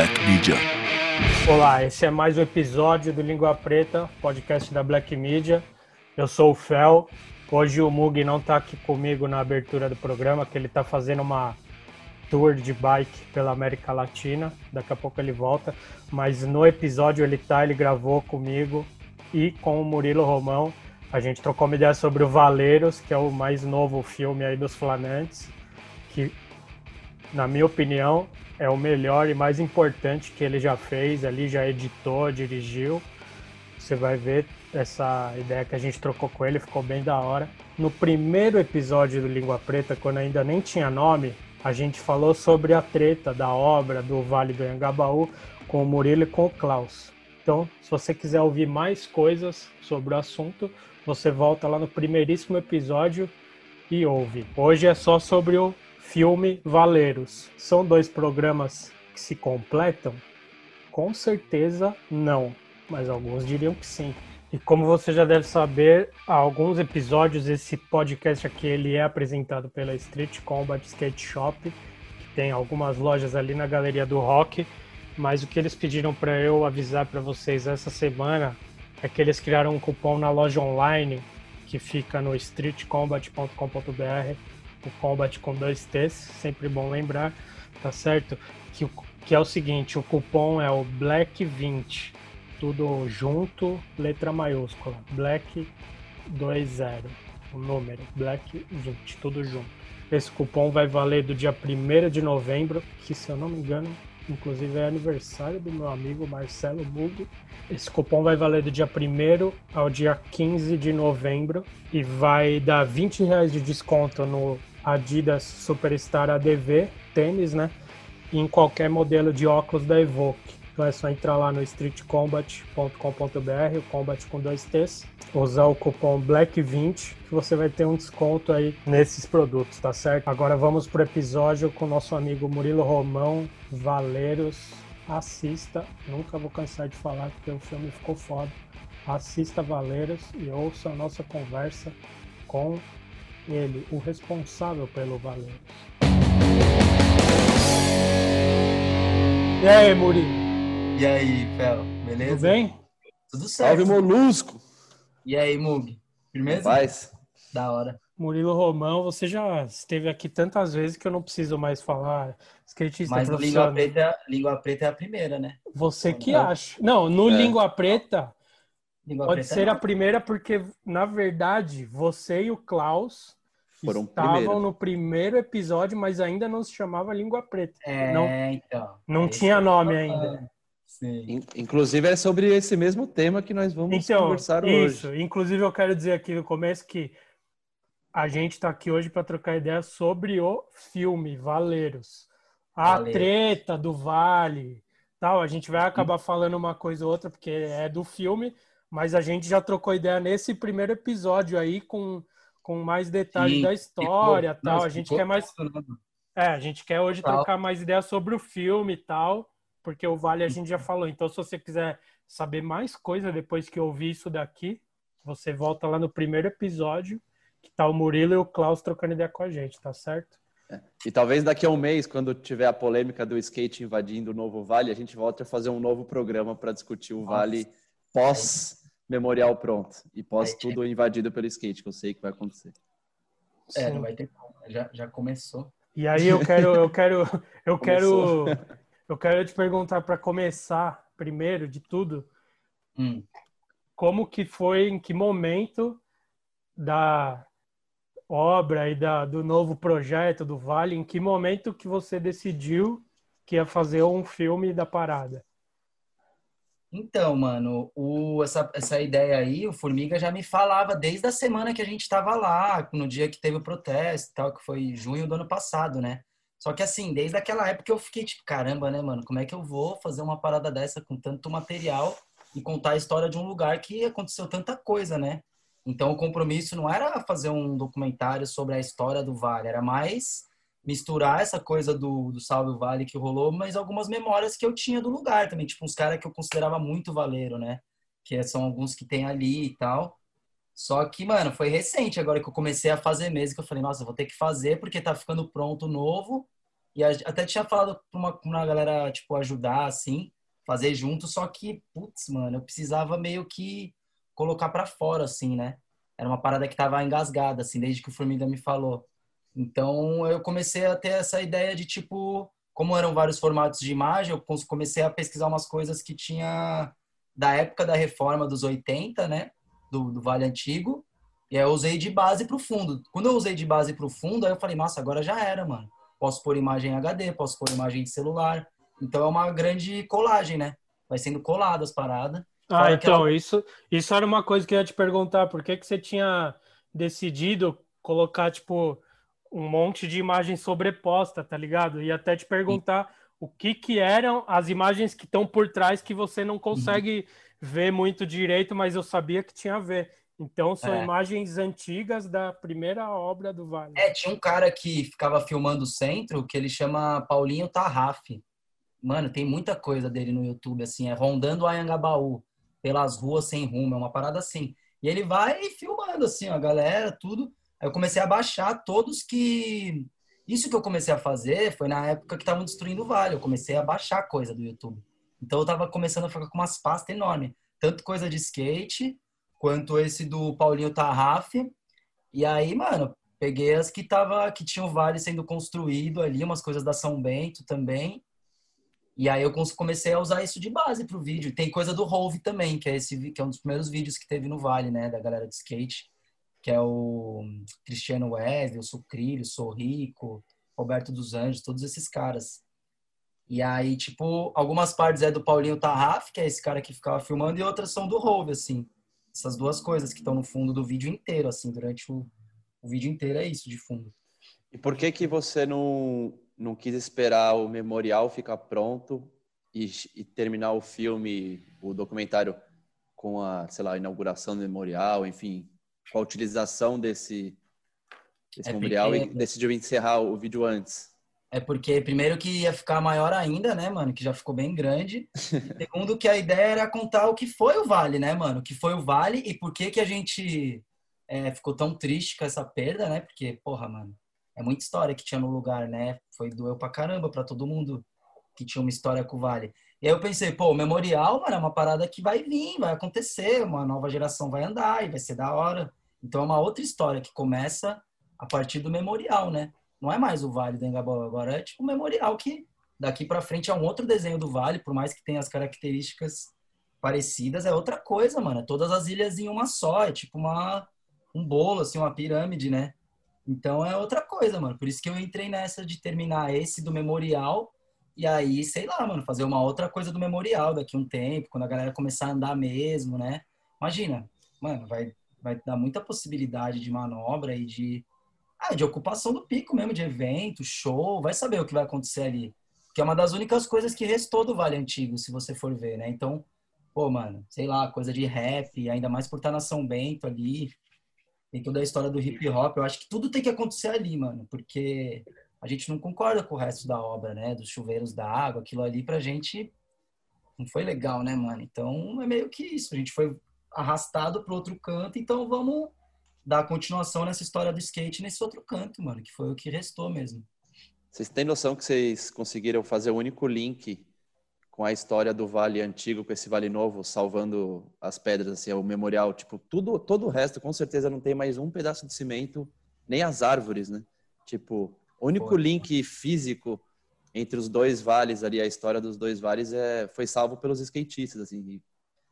Black Media. Olá, esse é mais um episódio do Língua Preta, podcast da Black Media. Eu sou o Fel. Hoje o Mug não está aqui comigo na abertura do programa, que ele está fazendo uma tour de bike pela América Latina. Daqui a pouco ele volta. Mas no episódio ele tá, ele gravou comigo e com o Murilo Romão. A gente trocou uma ideia sobre o Valeiros, que é o mais novo filme aí dos Flanantes, que, na minha opinião, é o melhor e mais importante que ele já fez. Ali já editou, dirigiu. Você vai ver essa ideia que a gente trocou com ele, ficou bem da hora. No primeiro episódio do Língua Preta, quando ainda nem tinha nome, a gente falou sobre a treta da obra do Vale do Anhangabaú com o Murilo e com o Klaus. Então, se você quiser ouvir mais coisas sobre o assunto, você volta lá no primeiríssimo episódio e ouve. Hoje é só sobre o filme Valeiros. São dois programas que se completam? Com certeza não, mas alguns diriam que sim. E como você já deve saber, há alguns episódios esse podcast aqui ele é apresentado pela Street Combat Skate Shop, que tem algumas lojas ali na Galeria do Rock, mas o que eles pediram para eu avisar para vocês essa semana é que eles criaram um cupom na loja online que fica no streetcombat.com.br, o combat com dois T's, sempre bom lembrar, tá certo? Que, que é o seguinte, o cupom é o Black20 tudo junto, letra maiúscula. Black 20, o número, Black 20, tudo junto. Esse cupom vai valer do dia 1 de novembro, que se eu não me engano, inclusive é aniversário do meu amigo Marcelo Mug. Esse cupom vai valer do dia 1 ao dia 15 de novembro e vai dar 20 reais de desconto no Adidas Superstar ADV, tênis, né? Em qualquer modelo de óculos da Evoque. Então é só entrar lá no streetcombat.com.br, o combat com dois T's, usar o cupom BLACK20 que você vai ter um desconto aí nesses produtos, tá certo? Agora vamos pro episódio com nosso amigo Murilo Romão, Valeiros. Assista, nunca vou cansar de falar porque o filme ficou foda. Assista Valeiros e ouça a nossa conversa com ele, o responsável pelo Valeiros. E aí, Murilo? E aí, Fel, beleza? Tudo bem? Tudo certo. Salve, Molusco! E aí, Mug? Firmeza? Paz. Da hora. Murilo Romão, você já esteve aqui tantas vezes que eu não preciso mais falar. Skatista Mas profissional. língua preta, língua preta é a primeira, né? Você que Não. acha. Não, no É. Língua Preta Língua pode preta ser não. a primeira porque, na verdade, você e o Klaus Foram estavam primeiro. no primeiro episódio, mas ainda não se chamava Língua Preta. É, não então. não É tinha isso. nome ainda. Sim. In- Inclusive é sobre esse mesmo tema que nós vamos Então, conversar isso. hoje. Inclusive, eu quero dizer aqui no começo que a gente está aqui hoje para trocar ideia sobre o filme Valeiros. A Valeiros. treta do Vale, tal. A gente vai acabar falando uma coisa ou outra porque é do filme, mas a gente já trocou ideia nesse primeiro episódio aí com, com mais detalhes Sim, da história, Ficou- tal. a gente quer mais né, é, a gente quer hoje Tal. trocar mais ideias sobre o filme e tal, porque o Vale a gente já falou. Então, se você quiser saber mais coisa depois que ouvir isso daqui, você volta lá no primeiro episódio, que tá o Murilo e o Klaus trocando ideia com a gente, tá certo? E talvez daqui a um mês, quando tiver a polêmica do skate invadindo o novo Vale, a gente volte a fazer um novo programa para discutir o Nossa. Vale pós memorial pronto e pós Aí, tudo invadido pelo skate, que eu sei que vai acontecer. É, Sim. não vai ter como. Já, já começou. E aí eu quero, eu quero, eu quero, eu quero te perguntar para começar primeiro de tudo, Hum. como que foi, em que momento da obra e da, do novo projeto do Vale, em que momento que você decidiu que ia fazer um filme da parada? Então, mano, o, essa, essa ideia aí, o Formiga já me falava desde a semana que a gente tava lá, no dia que teve o protesto tal, que foi junho do ano passado, né? Só que assim, desde aquela época eu fiquei tipo, caramba, né, mano? Como é que eu vou fazer uma parada dessa com tanto material e contar a história de um lugar que aconteceu tanta coisa, né? Então o compromisso não era fazer um documentário sobre a história do Vale, era mais misturar essa coisa do, do Salve o Vale que rolou, mas algumas memórias que eu tinha do lugar também, tipo uns caras que eu considerava muito valeiro, né? Que são alguns que tem ali e tal. Só que, mano, foi recente agora que eu comecei a fazer mesmo, que eu falei, nossa, vou ter que fazer porque tá ficando pronto novo. E até tinha falado pra uma, uma galera, tipo, ajudar, assim, fazer junto, só que, putz, mano, eu precisava meio que colocar para fora, assim, né? Era uma parada que tava engasgada, assim, desde que o Formiga me falou. Então, eu comecei a ter essa ideia de, tipo, como eram vários formatos de imagem, eu comecei a pesquisar umas coisas que tinha da época da reforma dos 80, né? Do, do Vale Antigo. E aí eu usei de base pro fundo. Quando eu usei de base pro fundo, aí eu falei, nossa, agora já era, mano. Posso pôr imagem HD, posso pôr imagem de celular. Então é uma grande colagem, né? Vai sendo colado as paradas. Ah, então, ela... isso, isso era uma coisa que eu ia te perguntar. Por que, que você tinha decidido colocar, tipo, um monte de imagem sobreposta, tá ligado? E até te perguntar Sim. o que que eram as imagens que estão por trás que você não consegue uhum. ver muito direito, mas eu sabia que tinha a ver. Então são é. imagens antigas da primeira obra do Vale. É, tinha um cara que ficava filmando o centro que ele chama Paulinho Tarraf. Mano, tem muita coisa dele no YouTube, assim, é rondando o Anhangabaú, pelas ruas sem rumo, é uma parada assim. E ele vai filmando, assim, ó, a galera, tudo. Aí eu comecei a baixar todos que. Isso que eu comecei a fazer foi na época que estavam destruindo o vale. Eu comecei a baixar coisa do YouTube. Então eu tava começando a ficar com umas pastas enormes. Tanto coisa de skate, quanto esse do Paulinho Tarraf. E aí, mano, peguei as que tava, que tinham vale sendo construído ali, umas coisas da São Bento também. E aí eu comecei a usar isso de base pro vídeo. Tem coisa do Rove também, que é esse que é um dos primeiros vídeos que teve no Vale, né, da galera de skate que é o Cristiano Wesley, o Sucrilho, o Sorrico, Roberto dos Anjos, todos esses caras. E aí, tipo, algumas partes é do Paulinho Tarraf, que é esse cara que ficava filmando, e outras são do Rove, assim. Essas duas coisas que estão no fundo do vídeo inteiro, assim, durante o, o vídeo inteiro é isso, de fundo. E por que que você não, não quis esperar o memorial ficar pronto e, e terminar o filme, o documentário com a, sei lá, inauguração do memorial, enfim, com a utilização desse, desse é memorial porque... e decidiu encerrar o vídeo antes? É porque, primeiro, que ia ficar maior ainda, né, mano? Que já ficou bem grande. segundo, que a ideia era contar o que foi o Vale, né, mano? O que foi o Vale e por que que a gente é, ficou tão triste com essa perda, né? Porque, porra, mano, é muita história que tinha no lugar, né? Foi doeu pra caramba pra todo mundo que tinha uma história com o Vale. E aí eu pensei, pô, o memorial, mano, é uma parada que vai vir, vai acontecer, uma nova geração vai andar e vai ser da hora. Então é uma outra história que começa a partir do memorial, né? Não é mais o Vale do Engabaú, agora é tipo um memorial que daqui para frente é um outro desenho do Vale, por mais que tenha as características parecidas, é outra coisa, mano. É todas as ilhas em uma só, é tipo uma um bolo assim, uma pirâmide, né? Então é outra coisa, mano. Por isso que eu entrei nessa de terminar esse do memorial e aí, sei lá, mano, fazer uma outra coisa do memorial daqui a um tempo, quando a galera começar a andar mesmo, né? Imagina, mano, vai vai dar muita possibilidade de manobra e de, ah, de ocupação do pico mesmo, de evento, show, vai saber o que vai acontecer ali. Que é uma das únicas coisas que restou do Vale Antigo, se você for ver, né? Então, pô, mano, sei lá, coisa de rap, ainda mais por estar na São Bento ali, tem toda a história do hip hop, eu acho que tudo tem que acontecer ali, mano, porque a gente não concorda com o resto da obra, né? Dos chuveiros da água, aquilo ali pra gente não foi legal, né, mano? Então é meio que isso. A gente foi arrastado para outro canto, então vamos dar continuação nessa história do skate nesse outro canto, mano, que foi o que restou mesmo. Vocês têm noção que vocês conseguiram fazer o único link com a história do Vale Antigo com esse Vale Novo, salvando as pedras, assim, o memorial, tipo, tudo, todo o resto, com certeza não tem mais um pedaço de cimento, nem as árvores, né? Tipo, o único link físico entre os dois vales ali, a história dos dois vales é, foi salvo pelos skatistas, assim,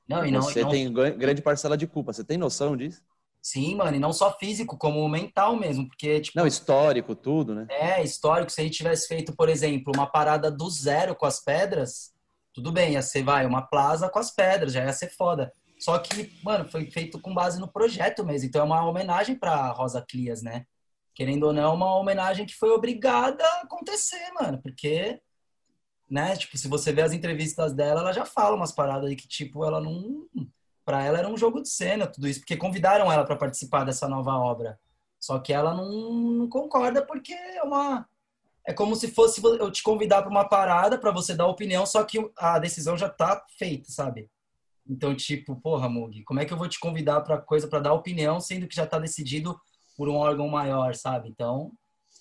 não, e não, você e não... tem grande parcela de culpa. Você tem noção disso? Sim, mano, e não só físico, como mental mesmo, porque, tipo... Não, histórico, tudo, né? É, histórico. Se a gente tivesse feito, por exemplo, uma parada do zero com as pedras, tudo bem, ia ser, vai, uma plaza com as pedras, já ia ser foda. Só que, mano, foi feito com base no projeto mesmo, então é uma homenagem pra Rosa Clias, né? Querendo ou não, é uma homenagem que foi obrigada a acontecer, mano, porque né? Tipo, se você vê as entrevistas dela, ela já fala umas paradas aí que, tipo, ela não. Pra ela era um jogo de cena, tudo isso, porque convidaram ela para participar dessa nova obra. Só que ela não, não, concorda porque é uma. É como se fosse eu te convidar para uma parada para você dar opinião, só que a decisão já tá feita, sabe? Então, tipo, porra, Mug, como é que eu vou te convidar para coisa para dar opinião, sendo que já tá decidido por um órgão maior, sabe? Então,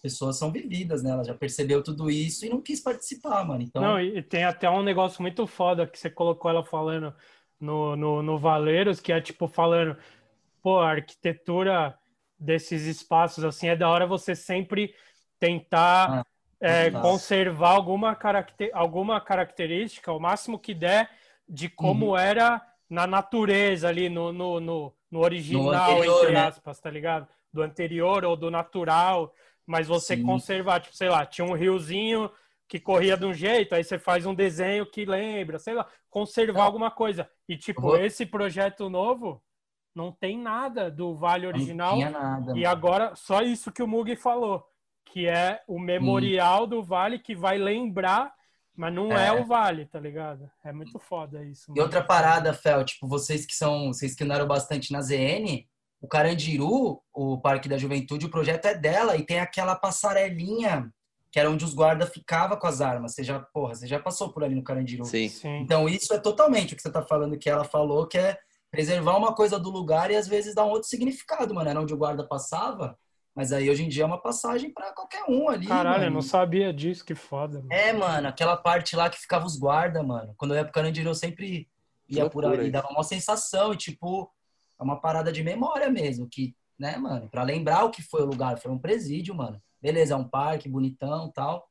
pessoas são vividas, né? Ela já percebeu tudo isso e não quis participar, mano. Então... Não, e tem até um negócio muito foda que você colocou ela falando no, no, no Valeiros, que é tipo falando, pô, a arquitetura desses espaços, assim, é da hora você sempre tentar ah, é, conservar alguma, caracter, alguma característica, o máximo que der, de como uhum. era na natureza ali, no, no, no, no original, no anterior, entre né? aspas, né? tá ligado? Do anterior ou do natural, mas você Sim. conservar, tipo, sei lá, tinha um riozinho que corria de um jeito, aí você faz um desenho que lembra, sei lá, conservar alguma coisa. E, tipo, vou... esse projeto novo não tem nada do Vale original. Não tinha nada. E agora, só isso que o Mug falou, que é o memorial do Vale que vai lembrar mas não é. é. o Vale, tá ligado? É muito foda isso. Mano. E outra parada, Fel, tipo, vocês que são, vocês que andaram bastante na ZN, o Carandiru, o Parque da Juventude, o projeto é dela e tem aquela passarelinha que era onde os guardas ficavam com as armas. Você já, porra, você já passou por ali no Carandiru. Sim. Sim. Então isso é totalmente o que você tá falando, que ela falou, que é preservar uma coisa do lugar e às vezes dar um outro significado, mano. Era onde o guarda passava, mas aí hoje em dia é uma passagem para qualquer um ali. Caralho, mano. eu não sabia disso, que foda. Mano. É, mano, aquela parte lá que ficava os guardas, mano. Quando eu ia pro Carandiru, eu sempre ia por ali, dava uma sensação, e tipo, é uma parada de memória mesmo, que, né, mano, para lembrar o que foi o lugar, foi um presídio, mano. Beleza, é um parque bonitão tal,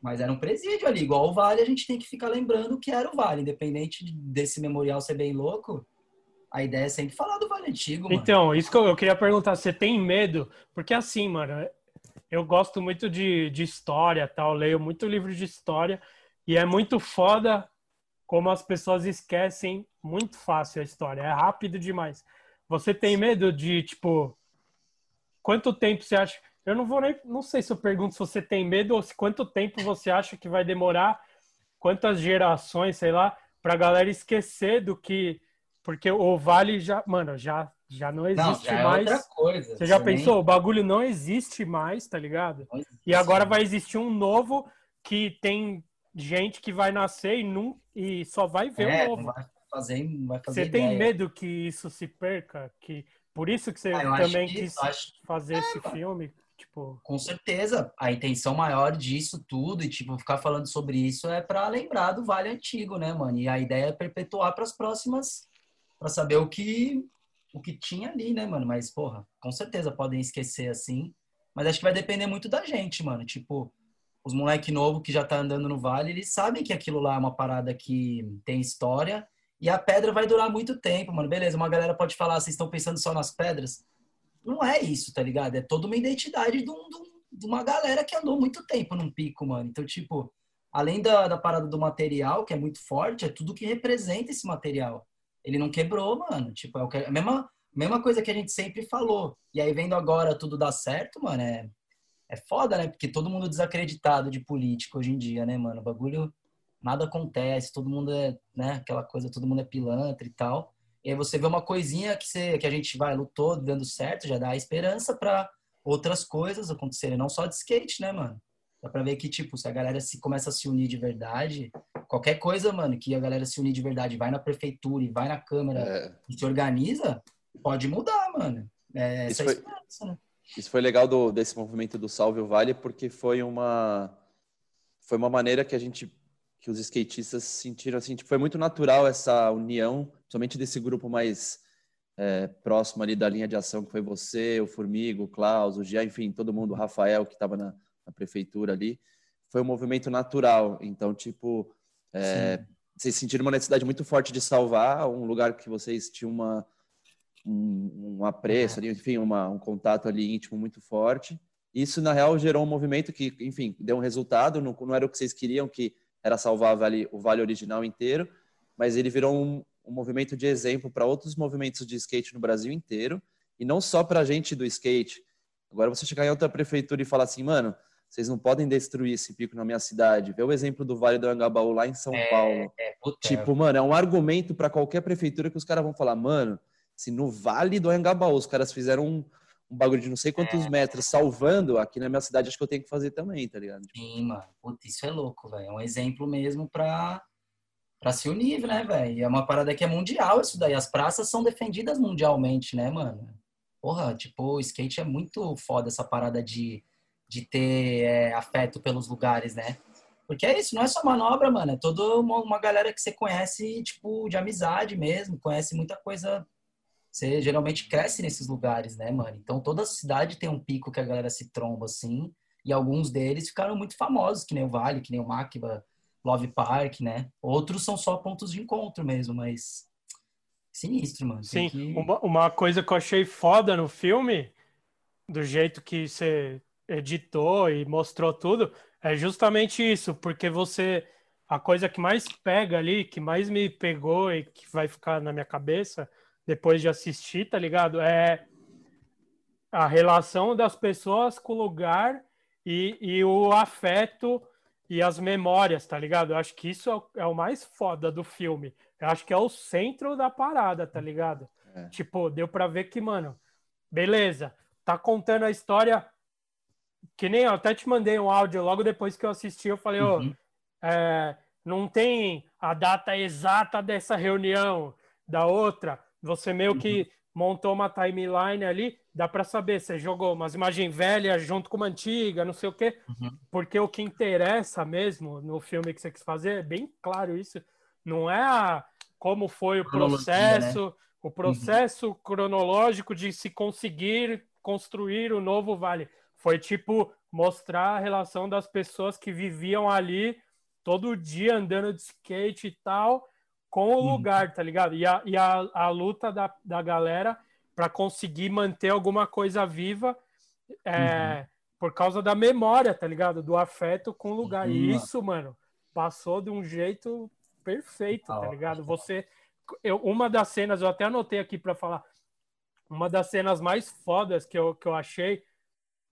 mas era um presídio ali, igual o Vale, a gente tem que ficar lembrando que era o Vale, independente desse memorial ser bem louco, a ideia é sempre falar do Vale Antigo, mano. Então, isso que eu, eu queria perguntar, você tem medo? Porque assim, mano, eu gosto muito de, de história, tal, leio muito livro de história e é muito foda como as pessoas esquecem muito fácil a história, é rápido demais. Você tem medo de, tipo, quanto tempo você acha? Eu não vou nem, não sei se eu pergunto se você tem medo ou se quanto tempo você acha que vai demorar, quantas gerações, sei lá, pra galera esquecer do que porque o Vale já, mano, já, já não existe não, já é mais. É outra coisa. Você já pensou? O bagulho não existe mais, tá ligado? E agora vai existir um novo que tem gente que vai nascer e, não, e só vai ver é, o novo. Vai fazer, vai fazer você ideia. tem medo que isso se perca? Que, por isso que você ah, também que, quis acho... fazer é, esse mano. filme? Tipo... Com certeza. A intenção maior disso tudo e, tipo, ficar falando sobre isso é para lembrar do Vale Antigo, né, mano? E a ideia é perpetuar para as próximas para saber o que o que tinha ali, né, mano? Mas, porra, com certeza podem esquecer assim. Mas acho que vai depender muito da gente, mano. Tipo, os moleque novo que já tá andando no vale, eles sabem que aquilo lá é uma parada que tem história e a pedra vai durar muito tempo, mano. Beleza, uma galera pode falar, vocês estão pensando só nas pedras? Não é isso, tá ligado? É toda uma identidade de, um, de uma galera que andou muito tempo num pico, mano. Então, tipo, além da, da parada do material, que é muito forte, é tudo que representa esse material ele não quebrou, mano. Tipo, é a mesma, mesma coisa que a gente sempre falou. E aí, vendo agora tudo dar certo, mano, é, é foda, né? Porque todo mundo desacreditado de político hoje em dia, né, mano? O bagulho, nada acontece, todo mundo é, né? Aquela coisa, todo mundo é pilantra e tal. E aí você vê uma coisinha que, você, que a gente vai, lutou, dando certo, já dá esperança para outras coisas acontecerem, não só de skate, né, mano? Dá pra ver que, tipo, se a galera se começa a se unir de verdade, qualquer coisa, mano, que a galera se unir de verdade, vai na prefeitura e vai na Câmara é. e se organiza, pode mudar, mano. É, isso, foi, né? Isso foi legal do, desse movimento do Salve o Vale, porque foi uma, foi uma maneira que a gente, que os skatistas sentiram, assim, tipo, foi muito natural essa união, somente desse grupo mais é, próximo ali da linha de ação, que foi você, o Formigo, o Klaus, o Gia, enfim, todo mundo, o Rafael, que estava na, na prefeitura ali, foi um movimento natural. Então, tipo, é, vocês sentiram uma necessidade muito forte de salvar um lugar que vocês tinham uma, um, um apreço ali, enfim, uma, um contato ali íntimo muito forte. Isso, na real, gerou um movimento que, enfim, deu um resultado, não, não era o que vocês queriam, que era salvar o vale, o vale original inteiro, mas ele virou um, um movimento de exemplo para outros movimentos de skate no Brasil inteiro, e não só para a gente do skate. Agora, você chegar em outra prefeitura e falar assim, mano, vocês não podem destruir esse pico na minha cidade. Vê o exemplo do Vale do Angabaú lá em São é, Paulo. É, tipo, mano, é um argumento para qualquer prefeitura que os caras vão falar, mano, se no Vale do Angabaú os caras fizeram um, um bagulho de não sei quantos é. metros salvando, aqui na minha cidade acho que eu tenho que fazer também, tá ligado? Tipo... Sim, mano. Puta, isso é louco, velho. É um exemplo mesmo pra, pra se unir, né, velho? É uma parada que é mundial isso daí. As praças são defendidas mundialmente, né, mano? Porra, tipo, o skate é muito foda essa parada de de ter é, afeto pelos lugares, né? Porque é isso, não é só manobra, mano. É toda uma, uma galera que você conhece, tipo, de amizade mesmo. Conhece muita coisa. Você geralmente cresce nesses lugares, né, mano? Então toda cidade tem um pico que a galera se tromba, assim. E alguns deles ficaram muito famosos, que nem o Vale, que nem o Makiba, Love Park, né? Outros são só pontos de encontro mesmo, mas. Sinistro, mano. Sim, que... uma, uma coisa que eu achei foda no filme, do jeito que você editou e mostrou tudo, é justamente isso, porque você. A coisa que mais pega ali, que mais me pegou e que vai ficar na minha cabeça depois de assistir, tá ligado? É a relação das pessoas com o lugar e, e o afeto e as memórias, tá ligado? Eu acho que isso é, é o mais foda do filme. Eu acho que é o centro da parada, tá ligado? É. Tipo, deu pra ver que, mano, beleza, tá contando a história que nem eu até te mandei um áudio logo depois que eu assisti, eu falei, ô, uhum. oh, é, não tem a data exata dessa reunião da outra. Você meio uhum. que montou uma timeline ali, dá para saber, você jogou umas imagens velhas junto com uma antiga, não sei o quê, uhum. porque o que interessa mesmo no filme que você quis fazer, é bem claro isso, não é a, como foi o processo, né? o processo uhum. cronológico de se conseguir construir o novo vale. Foi tipo mostrar a relação das pessoas que viviam ali todo dia andando de skate e tal, com o uhum. lugar, tá ligado? E a, e a, a luta da, da galera para conseguir manter alguma coisa viva é, uhum. por causa da memória, tá ligado? Do afeto com o lugar. Uhum. E isso, mano, passou de um jeito perfeito, tá ligado? Você. Eu, uma das cenas, eu até anotei aqui para falar, uma das cenas mais fodas que eu, que eu achei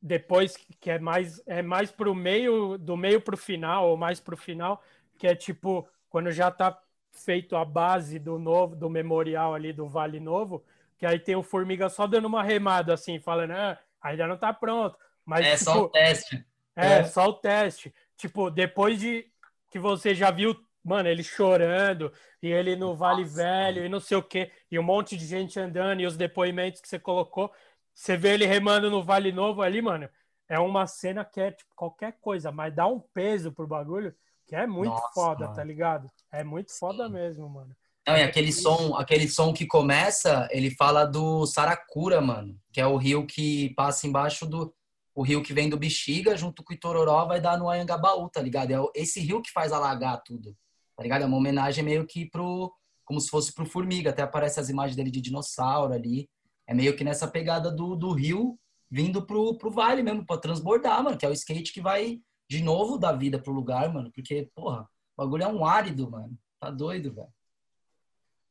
depois que é mais é mais pro meio do meio pro final ou mais pro final que é tipo quando já tá feito a base do novo do memorial ali do Vale Novo que aí tem o formiga só dando uma remada assim falando ah, ainda não tá pronto. Mas é tipo, só o teste. é, é. só o teste. Tipo depois de que você já viu mano ele chorando e ele no Vale Velho e não sei o que e um monte de gente andando e os depoimentos que você colocou você vê ele remando no Vale Novo ali, mano. É uma cena que é tipo qualquer coisa, mas dá um peso pro bagulho que é muito Nossa, foda, mano. tá ligado? É muito foda Sim. mesmo, mano. Não, e aquele som, aquele som que começa, ele fala do Saracura, mano, que é o rio que passa embaixo do o rio que vem do Bexiga junto com o Itororó vai dar no Anhangabaú, tá ligado? É esse rio que faz alagar tudo. Tá ligado? É uma homenagem meio que pro como se fosse pro Formiga, até aparece as imagens dele de dinossauro ali. É meio que nessa pegada do, do rio vindo pro, pro vale mesmo, pra transbordar, mano. Que é o skate que vai de novo dar vida pro lugar, mano. Porque, porra, o bagulho é um árido, mano. Tá doido, velho.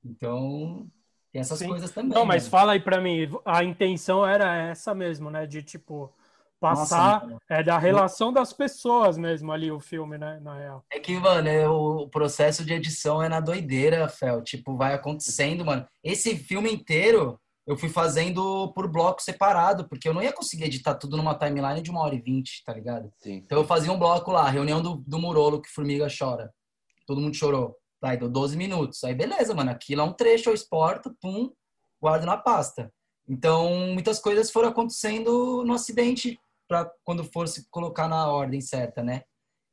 Então, tem essas Sim. coisas também. Não, mas mano. fala aí pra mim, a intenção era essa mesmo, né? De tipo, passar Nossa, é da relação das pessoas mesmo ali o filme, né, na real. É que, mano, é, o processo de edição é na doideira, Fel, tipo, vai acontecendo, mano. Esse filme inteiro eu fui fazendo por bloco separado, porque eu não ia conseguir editar tudo numa timeline de uma hora e vinte, tá ligado? Sim. Então eu fazia um bloco lá, reunião do, do Murolo, que Formiga chora. Todo mundo chorou. Aí deu 12 minutos. Aí beleza, mano, aquilo é um trecho, eu exporto, pum, guardo na pasta. Então, muitas coisas foram acontecendo no acidente para quando fosse colocar na ordem certa, né?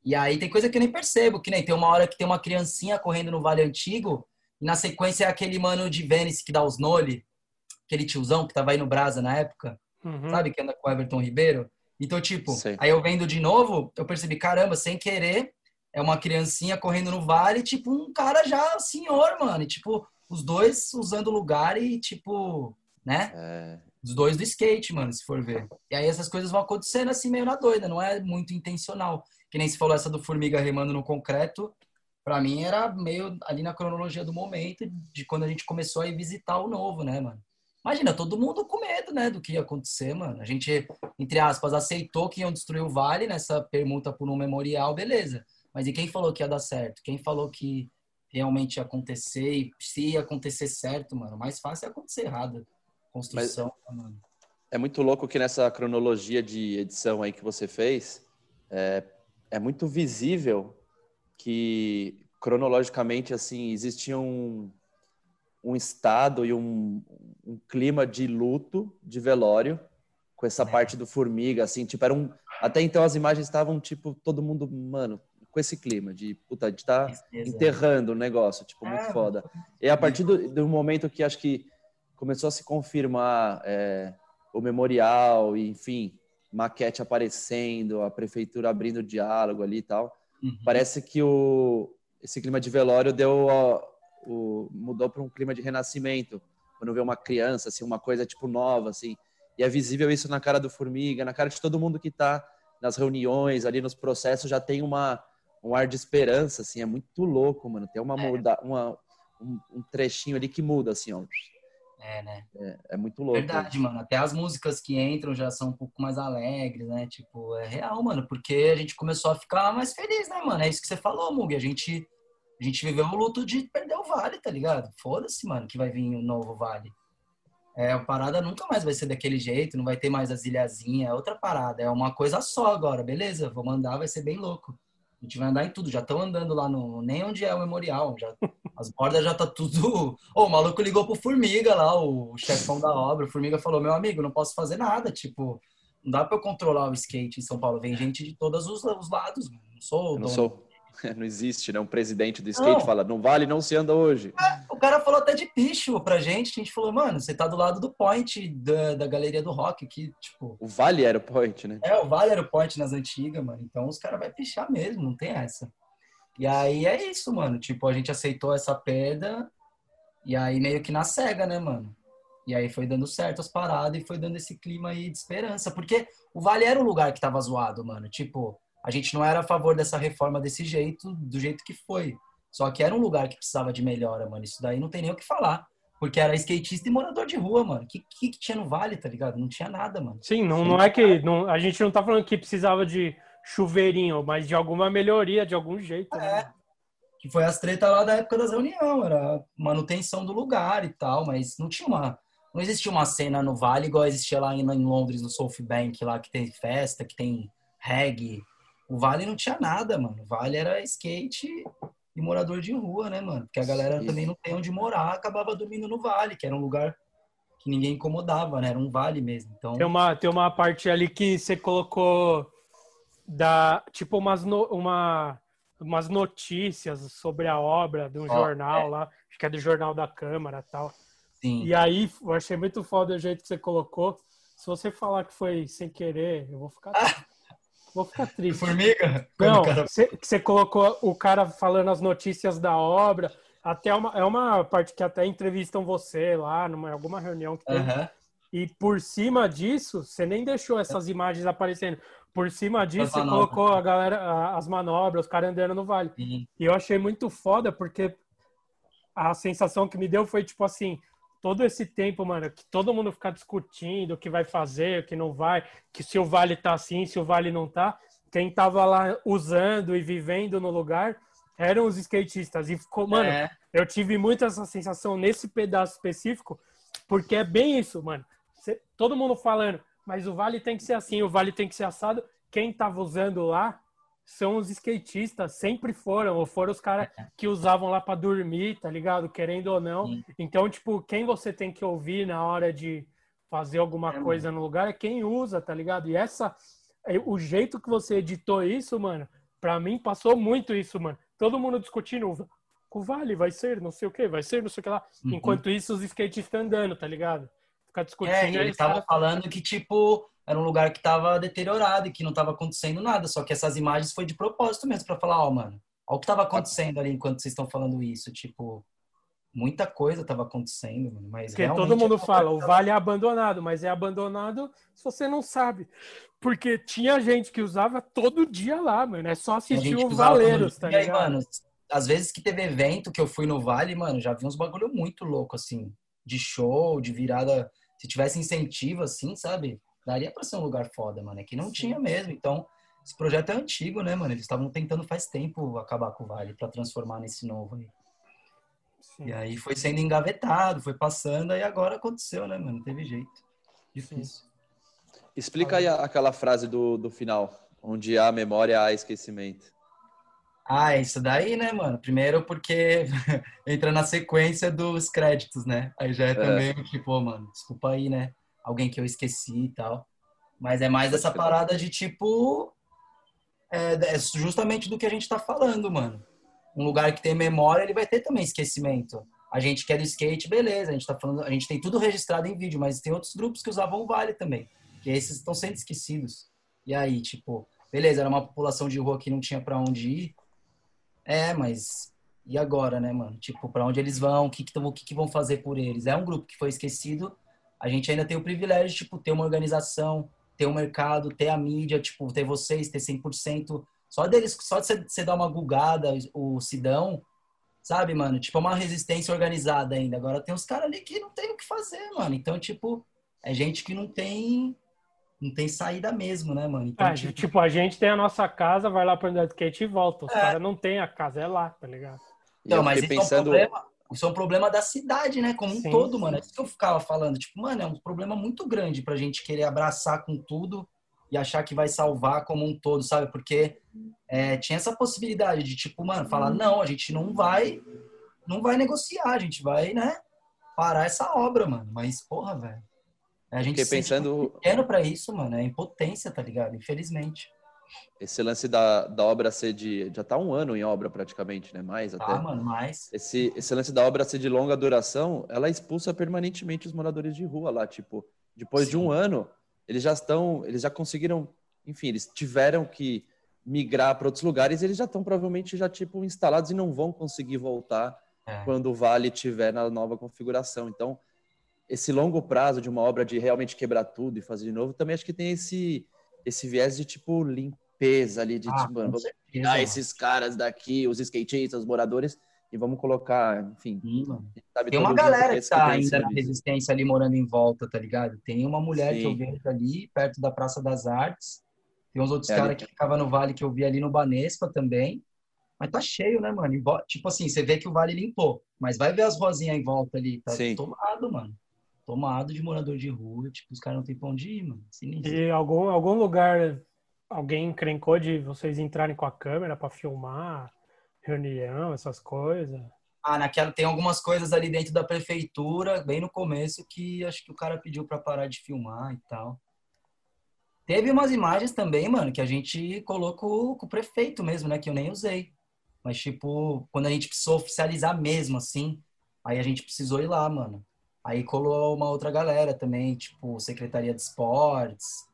E aí tem coisa que eu nem percebo, que nem tem uma hora que tem uma criancinha correndo no Vale Antigo, e na sequência é aquele mano de Vênice que dá os nole, aquele tiozão que tava aí no Brasa na época, uhum. sabe? Que anda com o Everton Ribeiro. Então, tipo, Sei. aí eu vendo de novo, eu percebi, caramba, sem querer, é uma criancinha correndo no vale, tipo, um cara já senhor, mano. E, tipo, os dois usando o lugar e, tipo, né? É. Os dois do skate, mano, se for ver. E aí essas coisas vão acontecendo assim, meio na doida, não é muito intencional. Que nem se falou essa do Formiga remando no concreto, para mim era meio ali na cronologia do momento, de quando a gente começou a ir visitar o novo, né, mano? Imagina, todo mundo com medo, né, do que ia acontecer, mano. A gente, entre aspas, aceitou que iam destruir o Vale nessa permuta por um memorial, beleza. Mas e quem falou que ia dar certo? Quem falou que realmente ia acontecer e se ia acontecer certo, mano? Mais fácil é acontecer errado. Construção, Mas mano. É muito louco que nessa cronologia de edição aí que você fez, é, é muito visível que cronologicamente, assim, existiam um estado e um, um clima de luto, de velório, com essa é. parte do formiga, assim, tipo, era um, Até então as imagens estavam, tipo, todo mundo, mano, com esse clima de, puta, gente tá enterrando o negócio, tipo, muito É, foda. E a partir do, do momento que acho que começou a se confirmar é, o memorial, e, enfim, maquete aparecendo, a prefeitura abrindo diálogo ali e tal, Uhum. parece que o, esse clima de velório deu ó, o, mudou para um clima de renascimento. Quando vê uma criança, assim, uma coisa tipo nova, assim, e é visível isso na cara do Formiga, na cara de todo mundo que está nas reuniões, ali nos processos, já tem uma, um ar de esperança, assim, é muito louco, mano. Tem uma muda, uma, um, um trechinho ali que muda, assim, ó. É, né? É muito louco. Verdade, mano. Até as músicas que entram já são um pouco mais alegres, né? Tipo, é real, mano. Porque a gente começou a ficar mais feliz, né, mano? É isso que você falou, Mug. A gente, a gente viveu o luto de perder o Vale, tá ligado? Foda-se, mano, que vai vir o novo Vale. É, a parada nunca mais vai ser daquele jeito, não vai ter mais as ilhazinhas, é outra parada. É uma coisa só agora, beleza? Vou mandar, vai ser bem louco. A gente vai andar em tudo, já estão andando lá no. Nem onde é o memorial. Já, as bordas já tá tudo. Ô, o maluco ligou pro Formiga lá, o chefão da obra. O Formiga falou: meu amigo, não posso fazer nada. Tipo, não dá pra eu controlar o skate em São Paulo. Vem gente de todos os, os lados, mano. Não sou. Eu não dono. sou. Não existe, né? Um presidente do skate Não. fala, não vale, não se anda hoje. O cara falou até de picho pra gente. A gente falou, mano, você tá do lado do point da, da galeria do rock aqui, tipo. O Vale era o point, né? É, o Vale era o point nas antigas, mano. Então os caras vão pichar mesmo, não tem essa. E aí é isso, mano. Tipo, a gente aceitou essa perda e aí meio que na cega, né, mano? E aí foi dando certo as paradas e foi dando esse clima aí de esperança. Porque o Vale era um lugar que tava zoado, mano. Tipo, a gente não era a favor dessa reforma desse jeito, do jeito que foi. Só que era um lugar que precisava de melhora, mano. Isso daí não tem nem o que falar. Porque era skatista e morador de rua, mano. O que, que, que tinha no Vale, tá ligado? Não tinha nada, mano. Sim, não, não é que. Não, a gente não tá falando que precisava de chuveirinho, mas de alguma melhoria, de algum jeito. né? que foi as tretas lá da época das reuniões, era manutenção do lugar e tal, mas não tinha uma. Não existia uma cena no Vale igual existia lá em, em Londres, no South Bank, lá que tem festa, que tem reggae. O Vale não tinha nada, mano. O Vale era skate e morador de rua, né, mano? Porque a galera Sim. também não tem onde morar, acabava dormindo no Vale, que era um lugar que ninguém incomodava, né? Era um vale mesmo. Então, Tem uma, tem uma parte ali que você colocou da tipo umas, no- uma, umas notícias sobre a obra de um Ó, jornal lá, acho que é do Jornal da Câmara e tal. sim. E aí, eu achei muito foda o jeito que você colocou. Se você falar que foi sem querer, eu vou ficar, vou ficar triste. Formiga? Não, cara- você, colocou o cara falando as notícias da obra. Até uma, é uma parte que até entrevistam você lá, numa alguma reunião que teve. Aham. E por cima disso, você nem deixou essas imagens aparecendo. Por cima disso, você colocou a galera, a- as manobras, os caras andando no vale. Sim. E eu achei muito foda, porque a sensação que me deu foi tipo assim: todo esse tempo, mano, que todo mundo ficar discutindo o que vai fazer, o que não vai, que se o vale tá assim, se o vale não tá. Quem tava lá usando e vivendo no lugar eram os skatistas. E ficou, mano, É. eu tive muito essa sensação nesse pedaço específico, porque é bem isso, mano. Cê- todo mundo falando, mas o vale tem que ser assim, o vale tem que ser assado. Quem tava usando lá são os skatistas, sempre foram, ou foram os caras que usavam lá pra dormir, tá ligado? Querendo ou não. Sim. Então, tipo, quem você tem que ouvir na hora de fazer alguma É, coisa no lugar é quem usa, tá ligado? E essa, é, o jeito que você editou isso, mano, pra mim passou muito isso, mano. Todo mundo discutindo, o vale vai ser não sei o que, vai ser não sei o que lá. Uhum. Enquanto isso, os skatistas andando, tá ligado? Ficar discutindo. É, ele tava falando que, tipo, era um lugar que tava deteriorado e que não tava acontecendo nada. Só que essas imagens foi de propósito mesmo, pra falar, ó, mano, ó o que tava acontecendo ali enquanto vocês estão falando isso. Tipo, muita coisa tava acontecendo, mano. Mas Porque todo mundo é um fala, o vale é abandonado, mas é abandonado se você não sabe. Porque tinha gente que usava todo dia lá, mano. É só assistir gente o usava todo Valeiros, tá dia. E aí, ligado? mano, às vezes que teve evento que eu fui no Vale, mano, já vi uns bagulho muito louco, assim, de show, de virada. Se tivesse incentivo, assim, sabe? Daria pra ser um lugar foda, mano. É que não Sim. tinha mesmo. Então, esse projeto é antigo, né, mano? Eles estavam tentando faz tempo acabar com o Vale pra transformar nesse novo aí. Sim. E aí foi sendo engavetado, foi passando, aí agora aconteceu, né, mano? Não teve jeito. Difícil. Explica aí a- aquela frase do, do final, onde há memória, há esquecimento. Ah, isso daí, né, mano? Primeiro porque entra na sequência dos créditos, né? Aí já é também tipo, pô, mano, desculpa aí, né? Alguém que eu esqueci e tal. Mas é mais essa parada de tipo. É, é justamente do que a gente tá falando, mano. Um lugar que tem memória, ele vai ter também esquecimento. A gente quer do skate, beleza, a gente tá falando, a gente tem tudo registrado em vídeo, mas tem outros grupos que usavam o Vale também, que esses estão sendo esquecidos. E aí, tipo, beleza, era uma população de rua que não tinha para onde ir. É, mas e agora, né, mano? Tipo, para onde eles vão? O que que, o que que vão fazer por eles? É um grupo que foi esquecido. A gente ainda tem o privilégio de, tipo, ter uma organização, ter um mercado, ter a mídia, tipo, ter vocês, ter 100%. Só deles, só de você dar uma gulgada, o Sidão, sabe, mano? Tipo, é uma resistência organizada ainda. Agora tem uns caras ali que não tem o que fazer, mano. Então, tipo, é gente que não tem não tem saída mesmo, né, mano? Então, é, tipo... tipo... a gente tem a nossa casa, vai lá para andar de skate e volta. Os é. caras não tem a casa, é lá, tá ligado? Não, mas isso pensando... é um problema. Isso é um problema da cidade, né? Como um sim, todo, sim. mano. É isso que eu ficava falando. Tipo, mano, é um problema muito grande pra gente querer abraçar com tudo e achar que vai salvar como um todo, sabe? Porque é, tinha essa possibilidade de, tipo, mano, falar, não, a gente não vai, não vai negociar, a gente vai, né, parar essa obra, mano. Mas, porra, velho. A gente Fiquei pensando pequeno para isso, mano. É impotência, tá ligado? Infelizmente. Esse lance da, da obra ser de. Já tá um ano em obra praticamente, né? Mais até. Ah, mano, mais. Esse, esse lance da obra ser de longa duração, ela expulsa permanentemente os moradores de rua lá. Tipo, depois Sim. de um ano, eles já estão. Eles já conseguiram. Enfim, eles tiveram que migrar para outros lugares, eles já estão provavelmente já tipo instalados e não vão conseguir voltar é. quando o Vale tiver na nova configuração. Então, esse longo prazo de uma obra de realmente quebrar tudo e fazer de novo, também acho que tem esse, esse viés de tipo limpeza ali, de ah, tipo, vamos tirar esses caras daqui, os skatistas, os moradores, e vamos colocar, enfim. tem uma galera que tá ainda na resistência ali morando em volta, tá ligado? Tem uma mulher Sim. que eu vejo ali, perto da Praça das Artes. Tem uns outros é caras que ficavam no Vale que eu vi ali no Banespa também. Mas tá cheio, né, mano? Tipo assim, você vê que o Vale limpou. Mas vai ver as rosinhas em volta ali. Tá Sim. tomado, mano tomado de morador de rua, tipo, os caras não têm pra onde ir, mano. Sinistro. E algum, algum lugar, alguém encrencou de vocês entrarem com a câmera para filmar reunião, essas coisas? Ah, naquela tem algumas coisas ali dentro da prefeitura, bem no começo, que acho que o cara pediu para parar de filmar e tal. Teve umas imagens também, mano, que a gente colocou com o prefeito mesmo, né? Que eu nem usei. Mas, tipo, quando a gente precisou oficializar mesmo, assim, aí a gente precisou ir lá, mano. Aí colou uma outra galera também, tipo, Secretaria de Esportes,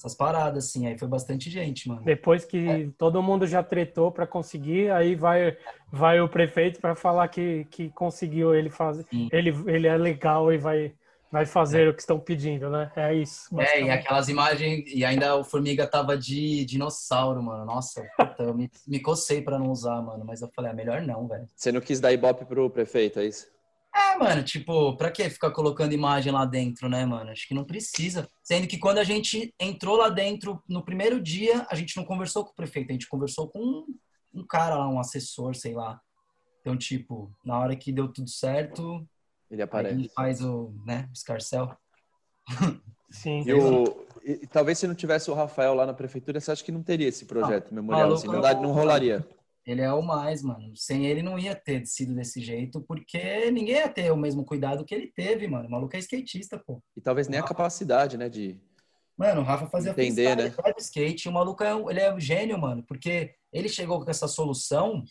essas paradas, assim. Aí foi bastante gente, mano. Depois que é. todo mundo já tretou para conseguir, aí vai, vai o prefeito para falar que, que conseguiu ele fazer. Ele, ele é legal e vai, vai fazer é. o que estão pedindo, né? É isso. É, e aquelas imagens. E ainda o Formiga tava de dinossauro, mano. Nossa, puta, eu me, me cocei para não usar, mano. Mas eu falei, é melhor não, velho. Você não quis dar ibope pro prefeito, é isso? É, mano, tipo, pra que ficar colocando imagem lá dentro, né, mano? Acho que não precisa. Sendo que quando a gente entrou lá dentro, no primeiro dia, a gente não conversou com o prefeito, a gente conversou com um, um cara lá, um assessor, sei lá. Então, tipo, na hora que deu tudo certo, ele aparece. Ele faz o, né, o escarcel. Sim. E, o, e, talvez se não tivesse o Rafael lá na prefeitura, você acha que não teria esse projeto memorial? Assim, não, não rolaria. Ele é o mais, mano. Sem ele não ia ter sido desse jeito, porque ninguém ia ter o mesmo cuidado que ele teve, mano. O maluco é skatista, pô. E talvez nem a capacidade, né, de... Mano, o Rafa fazia entender, né? faz skate. O maluco é um, ele é um gênio, mano, porque ele chegou com essa solução,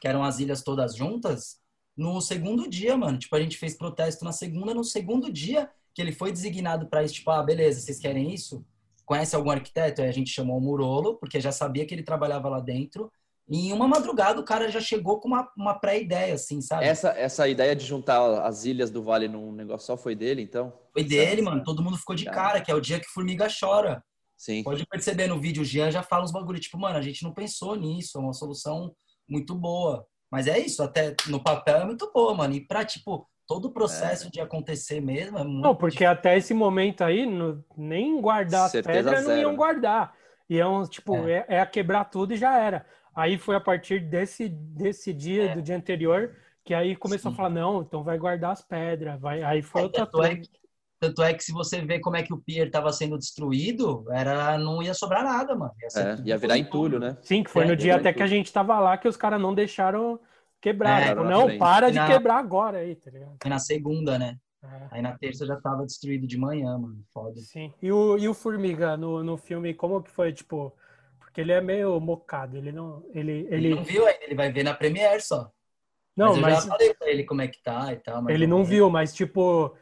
que eram as ilhas todas juntas, no segundo dia, mano. Tipo, a gente fez protesto na segunda, no segundo dia que ele foi designado para isso, tipo, ah, beleza, vocês querem isso? Conhece algum arquiteto? Aí a gente chamou o Murolo, porque já sabia que ele trabalhava lá dentro. Em uma madrugada o cara já chegou com uma, uma pré-ideia, assim, sabe? Essa, essa ideia de juntar as ilhas do Vale num negócio só foi dele, então? Foi dele, mano. Todo mundo ficou de cara, que é o dia que formiga chora. Sim. Pode perceber no vídeo, o Jean já fala uns bagulho, tipo, mano, a gente não pensou nisso, é uma solução muito boa. Mas é isso, até no papel é muito boa, mano. E pra, tipo, todo o processo é. de acontecer mesmo é muito Não, porque difícil. até esse momento aí, no, nem guardar Certeza as pedras zero. não iam guardar. E é um, tipo, é. é, é a quebrar tudo e já era. Aí foi a partir desse, desse dia, é. do dia anterior, que aí começou Sim. a falar, não, então vai guardar as pedras, vai. Aí foi é, outra tanto é, que, tanto é que se você vê como é que o pier estava sendo destruído, era, não ia sobrar nada, mano. Ia, é, ia virar entulho, né? Sim, que foi é, no dia até entulho. que a gente tava lá que os caras não deixaram quebrar. É, tipo, não, para de na... quebrar agora aí, tá ligado? Foi na segunda, né? É. Aí na terça já tava destruído de manhã, mano. Foda. Sim. E o, e o Formiga no, no filme, como que foi, tipo... Porque ele é meio mocado, ele não... Ele, ele... ele não viu ainda, ele vai ver na Premiere só. Não, mas eu mas... já falei pra ele como é que tá e tal. ele não viu, mas tipo...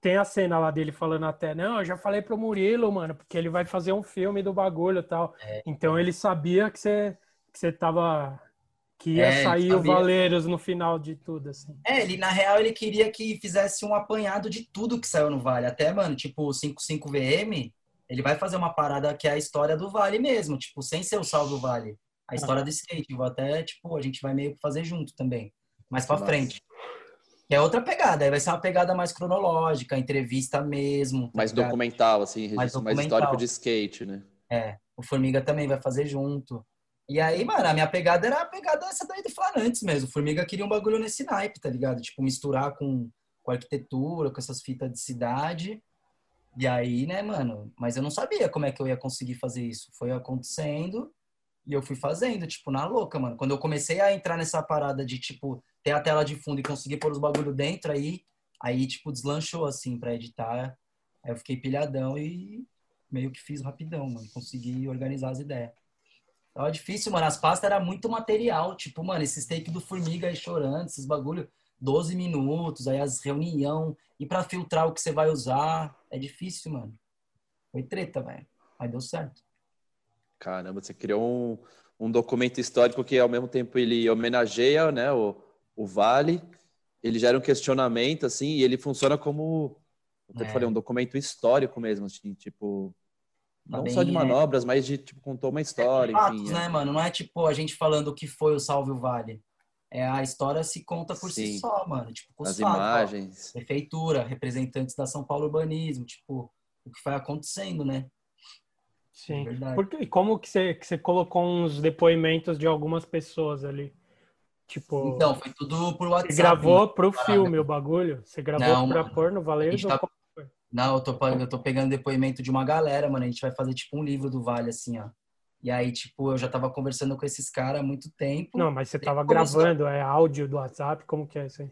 Tem a cena lá dele falando até, não, eu já falei pro Murilo, mano, porque ele vai fazer um filme do bagulho e tal. É. Então ele sabia que você, que você tava que ia é, sair o Valeiros no final de tudo, assim. É, ele, na real, ele queria que fizesse um apanhado de tudo que saiu no Vale. Até, mano, tipo, 55VM, ele vai fazer uma parada que é a história do Vale mesmo, tipo, sem ser o Salve Vale. A história do skate. Vou até, tipo, a gente vai meio que fazer junto também. Mais pra Nossa. frente. Que é outra pegada, aí vai ser uma pegada mais cronológica, entrevista mesmo. Tá mais ligado? documental, assim, mais, documental. mais histórico de skate, né? É, o Formiga também vai fazer junto. E aí, mano, a minha pegada era a pegada essa daí do Flanantes mesmo. Formiga queria um bagulho nesse naipe, tá ligado? Tipo, misturar com, com arquitetura, com essas fitas de cidade. E aí, né, mano, mas eu não sabia como é que eu ia conseguir fazer isso. Foi acontecendo e eu fui fazendo, tipo, na louca, mano. Quando eu comecei a entrar nessa parada de, tipo, ter a tela de fundo e conseguir pôr os bagulho dentro, aí, aí tipo, deslanchou, assim, pra editar. Aí eu fiquei pilhadão e meio que fiz rapidão, mano. Consegui organizar as ideias. Tava difícil, mano. As pastas era muito material. Tipo, mano, esses take do Formiga aí chorando, esses bagulho, 12 minutos, aí as reunião. E para filtrar o que você vai usar, é difícil, mano. Foi treta, velho. Mas deu certo. Caramba, você criou um, um documento histórico que ao mesmo tempo ele homenageia, né, o, o Vale, ele gera um questionamento, assim, e ele funciona como, eu é. falei, um documento histórico mesmo, assim, tipo, Tá não só de manobras, é... mas de, tipo, contou uma história, é fatos, enfim. É. né, mano? Não é, tipo, a gente falando o que foi o Salve o Vale. É, a história se conta por Sim. si só, mano. Tipo, com As fatos, imagens. Ó, prefeitura, representantes da São Paulo Urbanismo, tipo, o que foi acontecendo, né? Sim. É Porque, e como que você, que você colocou uns depoimentos de algumas pessoas ali? Tipo, então, foi tudo por WhatsApp. Você gravou pro filme o bagulho? Você gravou não, pra mano. pôr no Valeiros? Tá, não, eu tô, eu tô pegando depoimento de uma galera, mano. A gente vai fazer tipo um livro do Vale, assim, ó. E aí, tipo, eu já tava conversando com esses caras há muito tempo. Não, mas você tava gravando, é áudio do WhatsApp? Como que é isso aí?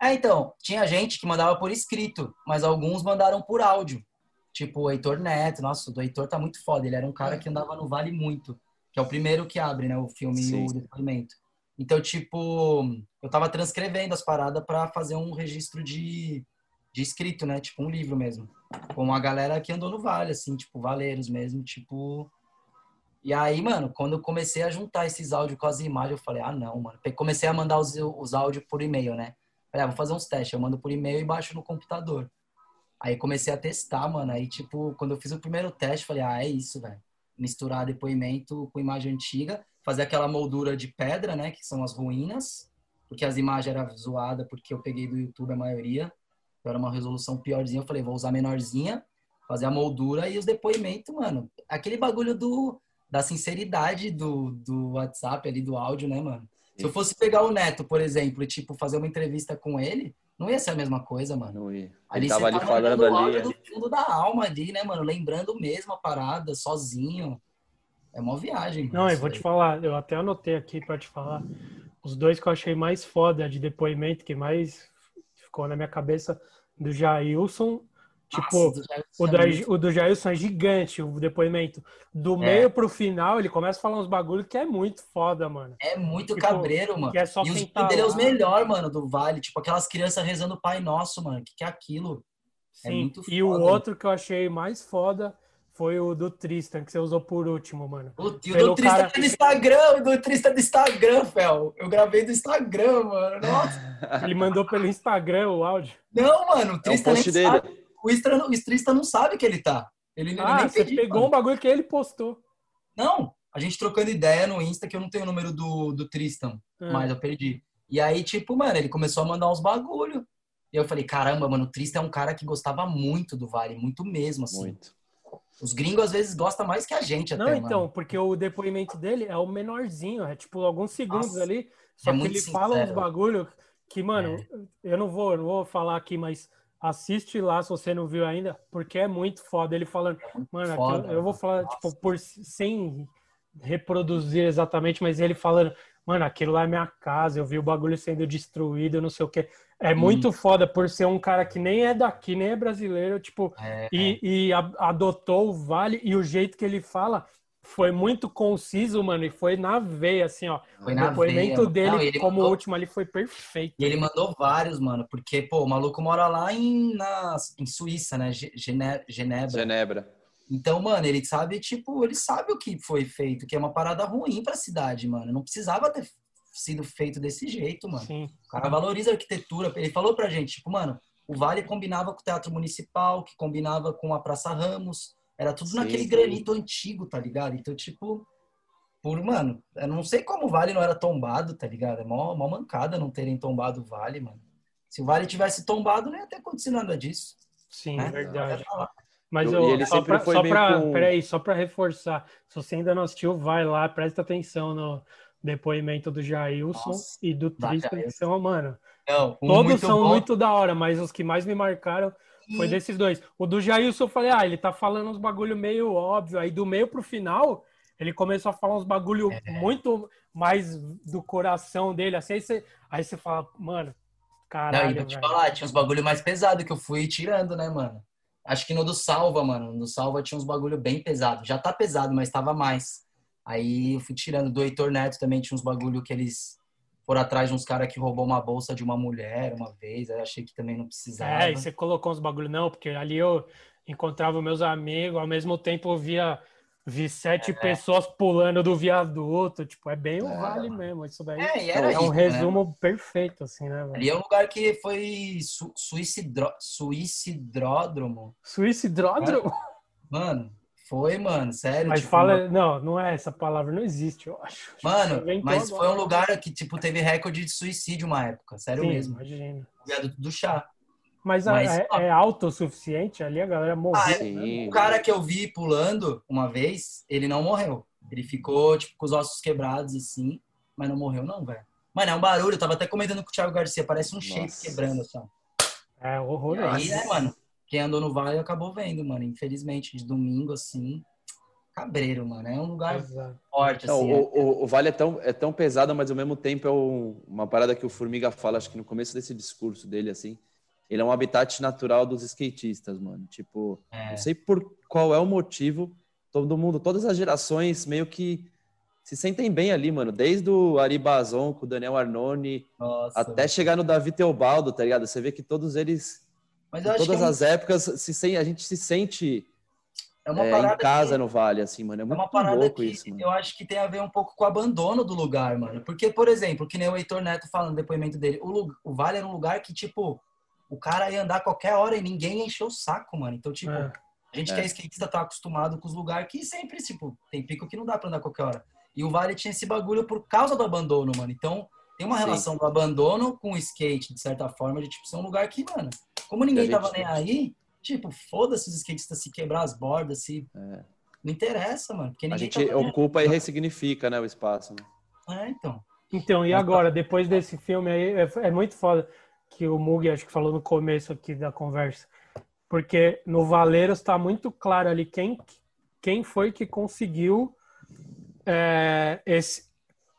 É, então, tinha gente que mandava por escrito, mas alguns mandaram por áudio. Tipo, o Heitor Neto, nossa, o Heitor tá muito foda. Ele era um cara que andava no Vale muito, que é o primeiro que abre, né, o filme Sim. e o depoimento. Então, tipo, eu tava transcrevendo as paradas para fazer um registro de, de escrito, né? Tipo um livro mesmo. Com a galera que andou no vale, assim, tipo, valeiros mesmo, tipo. E aí, mano, quando eu comecei a juntar esses áudios com as imagens, eu falei, ah, não, mano. Comecei a mandar os, os áudios por e-mail, né? Falei, ah, vou fazer uns testes. Eu mando por e-mail e baixo no computador. Aí comecei a testar, mano. Aí, tipo, quando eu fiz o primeiro teste, falei, ah, é isso, velho. Misturar depoimento com imagem antiga, fazer aquela moldura de pedra, né? Que são as ruínas, porque as imagens eram zoadas, porque eu peguei do YouTube a maioria. Então era uma resolução piorzinha. Eu falei, vou usar menorzinha, fazer a moldura e os depoimentos, mano. Aquele bagulho do, da sinceridade do, do WhatsApp ali, do áudio, né, mano? Se eu fosse pegar o Neto, por exemplo, e, tipo, fazer uma entrevista com ele, não ia ser a mesma coisa, mano. Não ia. Ele ali tava ali tá falando ali. Do fundo da alma ali, né, mano? Lembrando mesmo a parada, sozinho. É uma viagem. Não, eu vou te falar, eu até anotei aqui para te falar. Os dois que eu achei mais foda de depoimento, que mais ficou na minha cabeça do Jailson. Tipo, Nossa, o, do, o do Jailson é gigante, o depoimento. Do é. meio pro final, ele começa a falar uns bagulho que é muito foda, mano. É muito tipo, cabreiro, mano. Que é só e os tá dele é os melhor, mano, do Vale. Tipo, aquelas crianças rezando o Pai Nosso, mano. Que que é aquilo? É Sim. É muito foda. E o outro que eu achei mais foda foi o do Tristan, que você usou por último, mano. O, do Tristan cara... do Instagram, o do Tristan é do Instagram, Fel. Eu gravei do Instagram, mano. Nossa. Ele mandou pelo Instagram o áudio. Não, mano, o Tristan é o dele. sabe. O Tristan, o Tristan não sabe que ele tá. Ele, ah, nem você pediu, pegou mano. um bagulho que ele postou. Não, a gente trocando ideia no Insta, que eu não tenho o número do, do Tristan, hum. mas eu perdi. E aí, tipo, mano, ele começou a mandar uns bagulho. E eu falei, caramba, mano, o Tristan é um cara que gostava muito do Vale, muito mesmo, assim. Muito. Os gringos às vezes gostam mais que a gente até, Não, então, mano. porque o depoimento dele é o menorzinho, é tipo alguns segundos Nossa, ali, só é que ele sincero. fala uns bagulho que, mano, é. eu não vou, não vou falar aqui, mas assiste lá se você não viu ainda, porque é muito foda ele falando, é mano, foda, eu, eu, vou falar, Nossa. tipo, por sem reproduzir exatamente, mas ele falando, mano, aquilo lá é minha casa, eu vi o bagulho sendo destruído, não sei o quê. É muito hum. foda por ser um cara que nem é daqui, nem é brasileiro, tipo, é, e, e a, adotou o Vale e o jeito que ele fala foi muito conciso, mano, e foi na veia, assim, ó. Foi o depoimento veia, dele não, como mandou... último ali foi perfeito. E ele mandou vários, mano, porque, pô, o maluco mora lá em, na, em Suíça, né? Gene, Genebra. Genebra. Então, mano, ele sabe, tipo, ele sabe o que foi feito, que é uma parada ruim pra cidade, mano. Não precisava ter sido feito desse jeito, mano. Sim. O cara valoriza a arquitetura. Ele falou pra gente, tipo, mano, o Vale combinava com o Teatro Municipal, que combinava com a Praça Ramos, era tudo sim, naquele sim. granito antigo, tá ligado? Então, tipo, por, mano, eu não sei como o Vale não era tombado, tá ligado? É mó, mó mancada não terem tombado o Vale, mano. Se o Vale tivesse tombado, não ia ter acontecido nada disso. Sim, né? verdade. Mas eu, só pra, só pra com... peraí, só pra reforçar, se você ainda não assistiu, vai lá, presta atenção no depoimento do Jailson Nossa, e do Tristan, que são, mano, não, todos são bom. muito da hora, mas os que mais me marcaram foi desses dois. O do Jailson eu falei, ah, ele tá falando uns bagulho meio óbvio. Aí do meio pro final, ele começou a falar uns bagulho é. muito mais do coração dele. Assim, aí você, aí você fala, mano, caralho. Não, e te falar, tinha uns bagulho mais pesado que eu fui tirando, né, mano? Acho que no do Salva, mano. No Salva tinha uns bagulho bem pesado. Já tá pesado, mas tava mais. Aí eu fui tirando. Do Heitor Neto também tinha uns bagulho que eles foram atrás de uns caras que roubou uma bolsa de uma mulher uma vez, aí achei que também não precisava. É, e você colocou uns bagulho, não, porque ali eu encontrava meus amigos, ao mesmo tempo eu via vi sete é. pessoas pulando do viaduto, tipo, é bem o é. vale mesmo, isso daí é, é um né? resumo né? perfeito, assim, né? Ali é um lugar que foi su suicidro... suicidródromo. Suicidródromo? Mano, foi, mano, sério. Mas tipo, fala, uma... não, não é essa palavra, não existe, eu acho. Mano, mas foi um lugar que, tipo, teve recorde de suicídio uma época, sério Sim, mesmo. Imagina. Viaduto do chá. Mas, mas é, é autossuficiente ali, a galera morreu. Ah, né? O cara que eu vi pulando uma vez, ele não morreu. Ele ficou, tipo, com os ossos quebrados, assim, mas não morreu, não, velho. Mano, é um barulho, eu tava até comentando com o Thiago Garcia, parece um shape quebrando, assim. É horror. Aí, né, mano? Quem andou no Vale acabou vendo, mano. Infelizmente, de domingo, assim, cabreiro, mano. É um lugar Exato. forte, Não, assim. O, é... o, o, Vale é tão, é tão pesado, mas ao mesmo tempo é um, uma parada que o Formiga fala, acho que no começo desse discurso dele, assim. Ele é um habitat natural dos skatistas, mano. Tipo, é. não sei por qual é o motivo, todo mundo, todas as gerações meio que se sentem bem ali, mano. Desde o Ari Bazon com o Daniel Arnone, Nossa, até mano. chegar no Davi Teobaldo, tá ligado? Você vê que todos eles mas eu em todas é as épocas, se, a gente se sente é é, em casa que, no Vale, assim, mano. É, muito é uma parada louco que isso, mano. eu acho que tem a ver um pouco com o abandono do lugar, mano. Porque, por exemplo, que nem o Heitor Neto falando no depoimento dele, o, o Vale era um lugar que, tipo, o cara ia andar qualquer hora e ninguém encheu o saco, mano. Então, tipo, é. a gente é. que é skatista tá acostumado com os lugares que sempre, tipo, tem pico que não dá pra andar qualquer hora. E o Vale tinha esse bagulho por causa do abandono, mano. Então, tem uma Sim. relação do abandono com o skate, de certa forma, de, tipo, ser um lugar que, mano como ninguém tava nem aí, tipo, foda-se os skatistas se quebrar as bordas, se. É. Não interessa, mano. Porque a gente ocupa e ressignifica, né, o espaço. Né? É, então. Então, e agora, depois desse filme aí, é, é muito foda que o Mug acho que falou no começo aqui da conversa. Porque no Valeiros está muito claro ali quem, quem foi que conseguiu é, esse,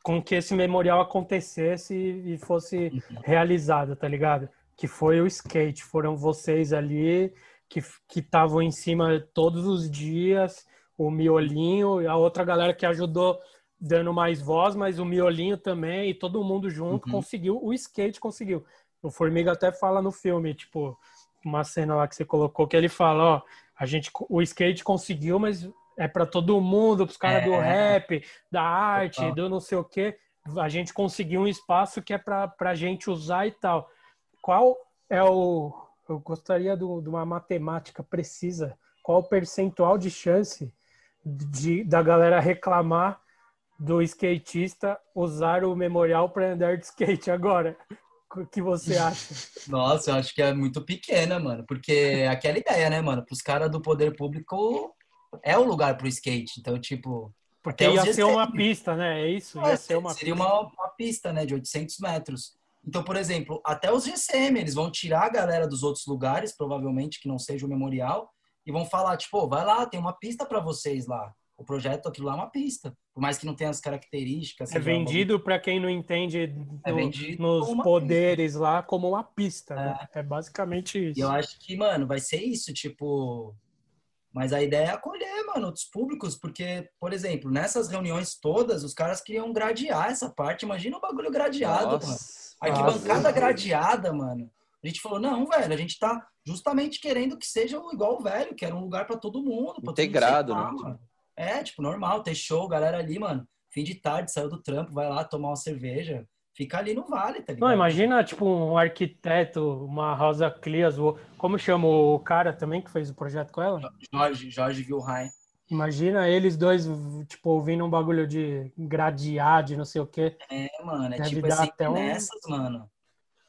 com que esse memorial acontecesse e fosse uhum. realizado, tá ligado? Que foi o skate. Foram vocês ali que estavam em cima todos os dias, o Miolinho e a outra galera que ajudou dando mais voz, mas o Miolinho também e todo mundo junto uhum. conseguiu, o skate conseguiu. O Formiga até fala no filme, tipo, uma cena lá que você colocou que ele fala, ó, a gente o skate conseguiu, mas é para todo mundo, para os caras é. do rap, da arte, do não sei o quê. A gente conseguiu um espaço que é para a gente usar e tal qual é o. Eu gostaria de uma matemática precisa. Qual o percentual de chance de, da galera reclamar do skatista usar o memorial para andar de skate agora? O que você acha? Nossa, eu acho que é muito pequena, mano. Porque é aquela ideia, né, mano? Para os caras do poder público é o lugar pro skate. Então, tipo. Porque ia ser uma pista, né? É isso? Ia é, ser uma seria pista. Uma, uma pista, né? De 800 metros. Então, por exemplo, até os GCM, eles vão tirar a galera dos outros lugares, provavelmente que não seja o memorial, e vão falar, tipo, oh, vai lá, tem uma pista para vocês lá. o projeto, aquilo lá é uma pista. Por mais que não tenha as características. É vendido para quem não entende É no- vendido nos poderes lá como uma pista. né? É basicamente E isso. eu acho que, mano, vai ser isso, tipo. Mas a ideia é acolher, mano, outros públicos, porque, por exemplo, nessas reuniões todas, os caras queriam gradear essa parte. Imagina o bagulho gradeado, mano. Nossa. Arquibancada Nossa. gradeada, mano. A gente falou, não, velho, a gente tá justamente querendo que seja igual o velho, que era um lugar pra todo mundo. pra todo mundo Integrado, sentar, né? mano. É, tipo, normal, ter show, galera ali, mano. Fim de tarde, saiu do trampo, vai lá tomar uma cerveja. Fica ali no vale, tá ligado? Não, imagina, tipo, um arquiteto, uma Rosa Clias, como chama o cara também que fez o projeto com ela? Jorge, Jorge Vilheim. Imagina eles dois, tipo, ouvindo um bagulho de gradear, de não sei o quê. É, mano, é Deve tipo, é sempre até um- nessas, mano.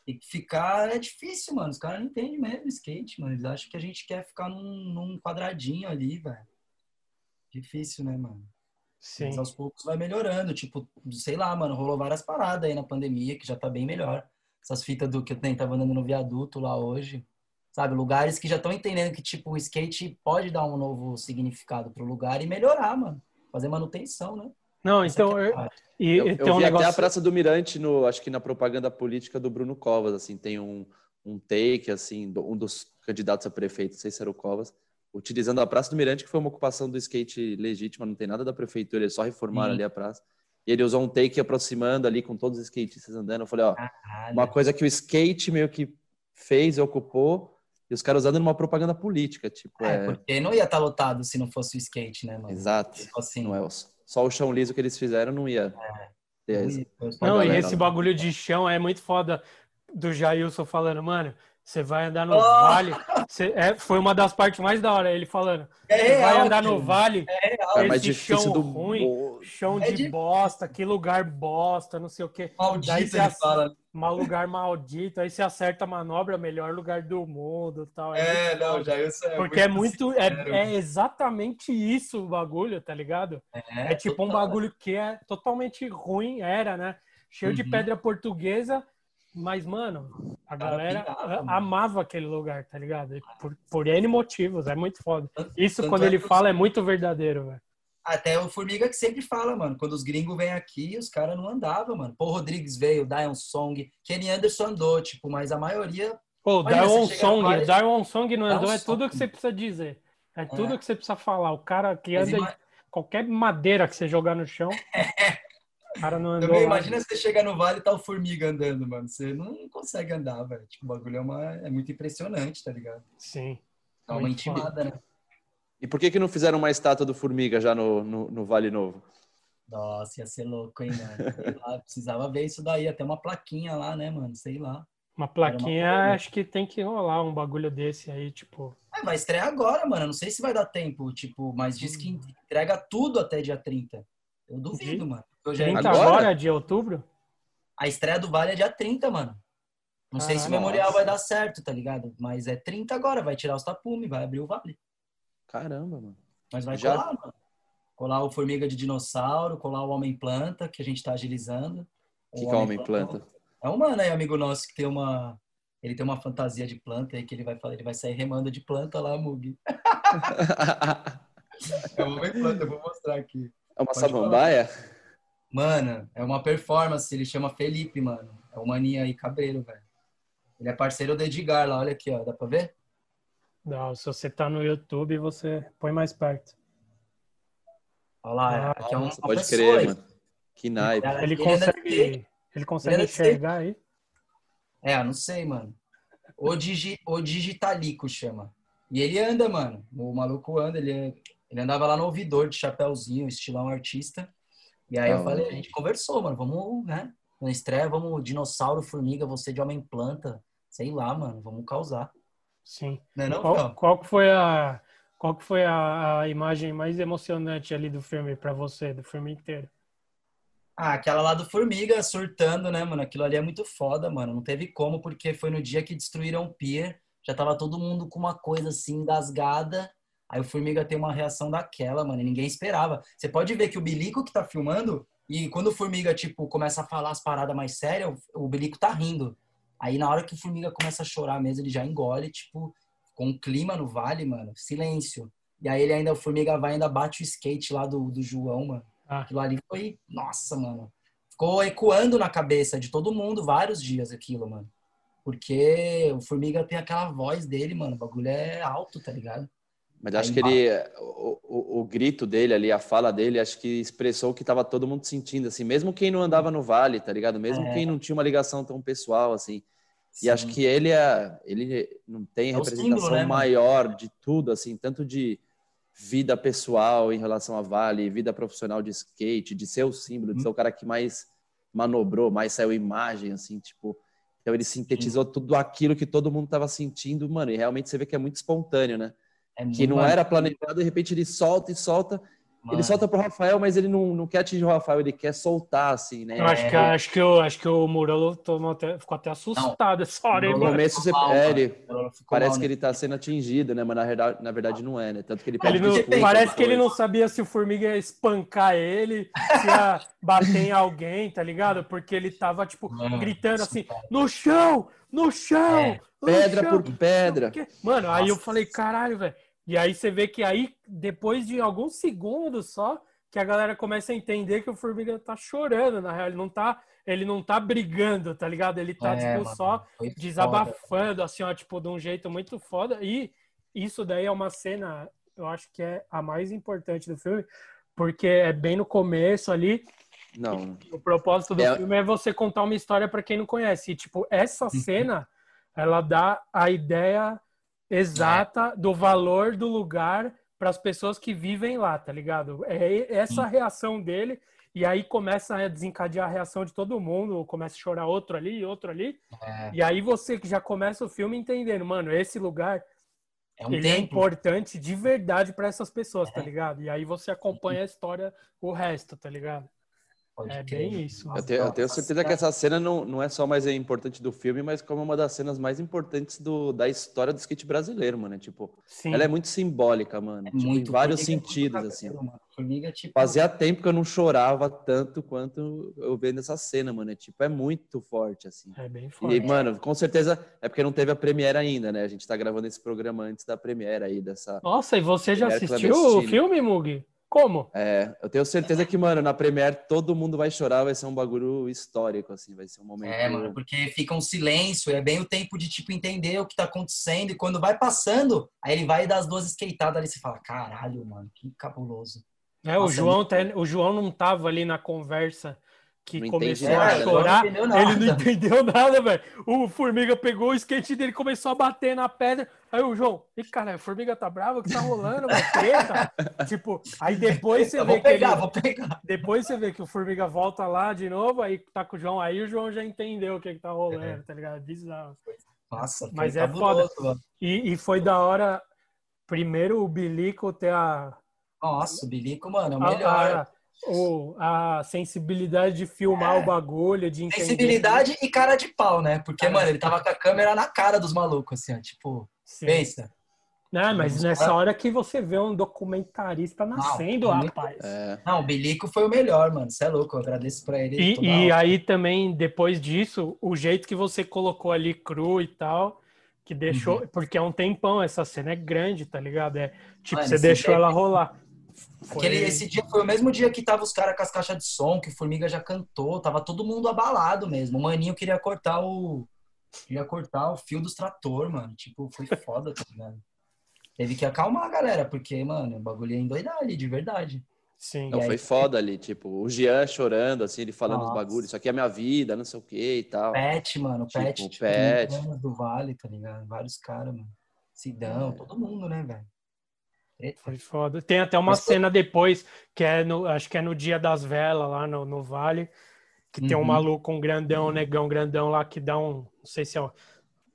Tem que ficar, é difícil, mano. Os caras não entendem mesmo skate, mano. Eles acham que a gente quer ficar num, num quadradinho ali, velho. Difícil, né, mano? Sim. Mas aos poucos vai melhorando. Tipo, sei lá, mano, rolou várias paradas aí na pandemia que já tá bem melhor. Essas fitas do que eu nem tava andando no viaduto lá hoje. Sabe, lugares que já estão entendendo que, tipo, o skate pode dar um novo significado pro lugar e melhorar, mano. Fazer manutenção, né? Não, Essa então, é a eu- e, Eu, eu um vi negócio... até a Praça do Mirante, no, acho que na propaganda política do Bruno Covas, assim, tem um, um take, assim, do- um dos candidatos a prefeito, não sei se era o Covas, utilizando a Praça do Mirante, que foi uma ocupação do skate legítima, não tem nada da prefeitura, eles só reformaram Sim. ali a praça. E ele usou um take aproximando ali com todos os skatistas andando. Eu falei, ó, Caralho. uma coisa que o skate meio que fez e ocupou, e os caras usando numa propaganda política, tipo, É, é... porque não ia estar lotado se não fosse o skate, né, mano? Exato. Tipo assim, Não é o- só o chão liso que eles fizeram não ia ter não e esse bagulho de chão é muito foda do Jailson falando, mano, você vai andar no Oh! vale. Você- é, foi uma das partes mais da hora, ele falando, É você vai andar no vale, É real. É mais esse difícil chão do ruim, chão É de difícil. bosta, que lugar bosta, não sei o quê. Daí Maldito, você. Mal lugar maldito, aí você acerta a manobra, melhor lugar do mundo tal. É, muito não, já isso é Porque é muito. É, é exatamente isso o bagulho, tá ligado? É, tipo um total. bagulho que é totalmente ruim, era, né? Cheio de Uhum. pedra portuguesa, mas, mano, a galera pirava, a- mano. amava aquele lugar, tá ligado? Por, por N motivos, é muito foda. Isso, tanto quando é ele fala, é muito verdadeiro, velho. Até o Formiga que sempre fala, mano. Quando os gringos vêm aqui, os caras não andavam, mano. Paul Rodrigues veio, Dion Song, Kenny Anderson andou, tipo, mas a maioria. Pô, no Song, vale- Darwin Song não andou, é tudo Song. que você precisa dizer. É tudo É. que você precisa falar. O cara que Mas anda ima- qualquer madeira que você jogar no chão, cara não andou. Também imagina você chegar no vale e tá o Formiga andando, mano. Você não consegue andar, velho. Tipo, o bagulho é, uma... é muito impressionante, tá ligado? Sim. É uma Muito intimada, né? E por que que não fizeram uma estátua do Formiga já no, no, no Vale Novo? Nossa, ia ser louco, hein, mano. Sei lá, precisava ver isso daí. Até uma plaquinha lá, né, mano? Sei lá. Uma plaquinha, coisa. acho que tem que rolar um bagulho desse aí, tipo. Ah, vai estrear agora, mano. Não sei se vai dar tempo, tipo, mas diz que entrega tudo até dia 30. Eu duvido, mano. Eu já- 30 Agora? agora de outubro? A estreia do Vale é dia 30, mano. Não sei se o Caralho. memorial Nossa. vai dar certo, tá ligado? Mas é 30 agora, vai tirar os tapumes, vai abrir o Vale. Caramba, mano. Mas vai Já- colar, mano. Colar o Formiga de Dinossauro, colar o Homem-Planta, que a gente tá agilizando. O que, que é o Homem-Planta? É um mano aí, amigo nosso, que tem uma... Ele tem uma fantasia de planta aí que ele vai falar, ele vai sair remando de planta lá, Mug. É o Homem-Planta, eu vou mostrar aqui. É uma Pode samambaia? Mano, é uma performance, ele chama Felipe, mano. É o maninho aí, cabreiro, velho. Ele é parceiro do Edgar lá, olha aqui, ó. Dá pra ver? Não, se você tá no YouTube, você põe mais perto. Olha lá, Ah, aqui é Nossa, uma pode pessoa crer, aí. mano. Que naipe. Ele de consegue, ele consegue de skate. enxergar aí? É, eu não sei, mano. O, digi, o Digitalico chama. E ele anda, mano. O maluco anda, ele, é- ele andava lá no ouvidor de chapéuzinho, estilão artista. E aí Da eu falei, a gente conversou, mano. Vamos, né? Na estreia, vamos dinossauro, formiga, você de homem-planta. Sei lá, mano. Vamos causar. Sim. Não é não, Qual, qual que foi a qual que foi a, a imagem mais emocionante ali do filme pra você, do filme inteiro? Ah, aquela lá do Formiga surtando, né, mano? Aquilo ali é muito foda, mano. Não teve como, porque foi no dia que destruíram o Pier. Já tava todo mundo com uma coisa assim, engasgada. Aí o Formiga tem uma reação daquela, mano. E ninguém esperava. Você pode ver que o Bilico que tá filmando, e quando o Formiga, tipo, começa a falar as paradas mais sérias, o Bilico tá rindo. Aí na hora que o Formiga começa a chorar mesmo, ele já engole, tipo, com um clima no vale, mano. Silêncio. E aí ele ainda, o Formiga vai ainda bate o skate lá do, do João, mano. Ah. Aquilo ali foi, nossa, mano. Ficou ecoando na cabeça de todo mundo vários dias aquilo, mano. Porque o Formiga tem aquela voz dele, mano. O bagulho é alto, tá ligado? Mas acho Aí que ele, o, o, o grito dele ali, a fala dele, acho que expressou o que tava todo mundo sentindo, assim, mesmo quem não andava no vale, tá ligado? Mesmo É. quem não tinha uma ligação tão pessoal, assim. E Sim. acho que ele é, ele não tem É representação símbolo, né, mano? maior de tudo, assim, tanto de vida pessoal em relação a Vale, vida profissional de skate, de ser o símbolo, de ser o cara que mais manobrou, mais saiu imagem, assim, tipo. Então ele sintetizou tudo aquilo que todo mundo tava sentindo, mano, e realmente você vê que é muito espontâneo, né? É Que não era planejado, de repente ele solta e solta. Ele mano. solta pro Rafael, mas ele não, não quer atingir o Rafael, ele quer soltar, assim, né? Eu acho que, acho que, eu, acho que o Murilo tomou até, ficou até assustado essa hora, No começo você, mal, é, ele, Ela ficou parece mal, que né? ele tá sendo atingido, né? Mas na verdade, na verdade não é, né? Tanto que ele Ele não- desculpa parece que ele não sabia se o Formiga ia espancar ele, se ia bater em alguém, tá ligado? Porque ele tava, tipo, Mano, gritando assim, cara. no chão, no chão, É, no Pedra chão. por pedra. Mano, aí eu Nossa. falei, caralho, velho. E aí você vê que aí, depois de alguns segundos só, que a galera começa a entender que o Formiga tá chorando, na real. Ele não tá, ele não tá brigando, tá ligado? Ele tá, É, tipo, mano, só foda. desabafando, assim, ó, tipo, de um jeito muito foda. E isso daí é uma cena, eu acho que é a mais importante do filme, porque é bem no começo ali. Não, O propósito do É- filme é você contar uma história para quem não conhece. E, tipo, essa cena, ela dá a ideia exata do valor do lugar para as pessoas que vivem lá, tá ligado? É essa reação dele. E aí começa a desencadear a reação de todo mundo, começa a chorar outro ali, outro ali. É, E aí você que já começa o filme entendendo, mano, esse lugar é um ele é importante de verdade para essas pessoas, tá É. ligado? E aí você acompanha a história, o resto, tá ligado? Pode É crer. bem isso. eu tenho, eu tenho certeza que essa cena não, não é só mais importante do filme, mas como uma das cenas mais importantes do, da história do skate brasileiro, mano. É, Tipo, Sim. ela é muito simbólica, mano. É tipo, muito. em vários Formiga é sentidos, assim. mano. Formiga, tipo. Fazia tempo que eu não chorava tanto quanto eu vendo essa cena, mano. É, tipo, é muito forte, assim. É bem E, forte. mano, com certeza é porque não teve a premiere ainda, né? A gente tá gravando esse programa antes da premiere aí, dessa. Nossa, e você já assistiu o filme, Mug? Como? É, eu tenho certeza que, mano, na premiere todo mundo vai chorar, vai ser um bagulho histórico, assim, vai ser um momento. É, mano, porque fica um silêncio, é bem o tempo de, tipo, entender o que tá acontecendo, e quando vai passando, aí ele vai dar as duas skateadas ali, você fala, caralho, mano, que cabuloso. É, o, Nossa, João muito tá- o João não tava ali na conversa que Não começou a nada, chorar. Não. Ele não entendeu nada, velho. O Formiga pegou o skate dele e começou a bater na pedra. Aí o João, e cara, a Formiga tá brava? O que tá rolando? Treta? tipo, aí depois você Eu vê vou que ele... pegar, vou pegar. Depois você vê que o Formiga volta lá de novo, aí tá com o João. Aí o João já entendeu o que que tá rolando, É. tá ligado? Bizarro. Nossa, Mas é cabuloso, mano. E, e foi da hora, primeiro o Bilico ter a, Nossa, o Bilico, mano, é o a, melhor. A, o- a sensibilidade de filmar o bagulho, de entender. Sensibilidade e cara de pau, né? Porque, Cara mano, ele tava com a câmera na cara dos malucos, assim, ó, tipo, Sim. pensa. Não, mas Vamos nessa lá. hora que você vê um documentarista nascendo, Não, rapaz. É, Não, o Bilico foi o melhor, mano, você é louco, eu agradeço pra ele. E, e aí também, depois disso, o jeito que você colocou ali cru e tal, que deixou. Uhum. Porque é um tempão, essa cena é grande, tá ligado? É, tipo, Mano, você deixou ela rolar. Foi- Aquele, esse dia foi o mesmo dia que tava os caras com as caixas de som, que o Formiga já cantou, tava todo mundo abalado mesmo. O Maninho queria cortar o. Queria cortar o fio dos trator, mano. Tipo, foi foda, tá ligado? Teve que acalmar a galera, porque, mano, o bagulho ia endoidar ali, de verdade. Sim. não, aí- foi foda ali, tipo, o Jean chorando, assim, ele falando os Nossa. bagulhos, isso aqui é minha vida, não sei o que e tal. Pet, mano, Tipo, Pet, tipo, Pet. do Vale, tá ligado? Vários caras, mano. Sidão, É. todo mundo, né, velho? Foi foda. Tem até uma Mas foi- cena depois, que é no, acho que é no dia das velas lá no, no Vale, que tem um Uhum. maluco, um grandão, um negão grandão lá que dá um, não sei se é um,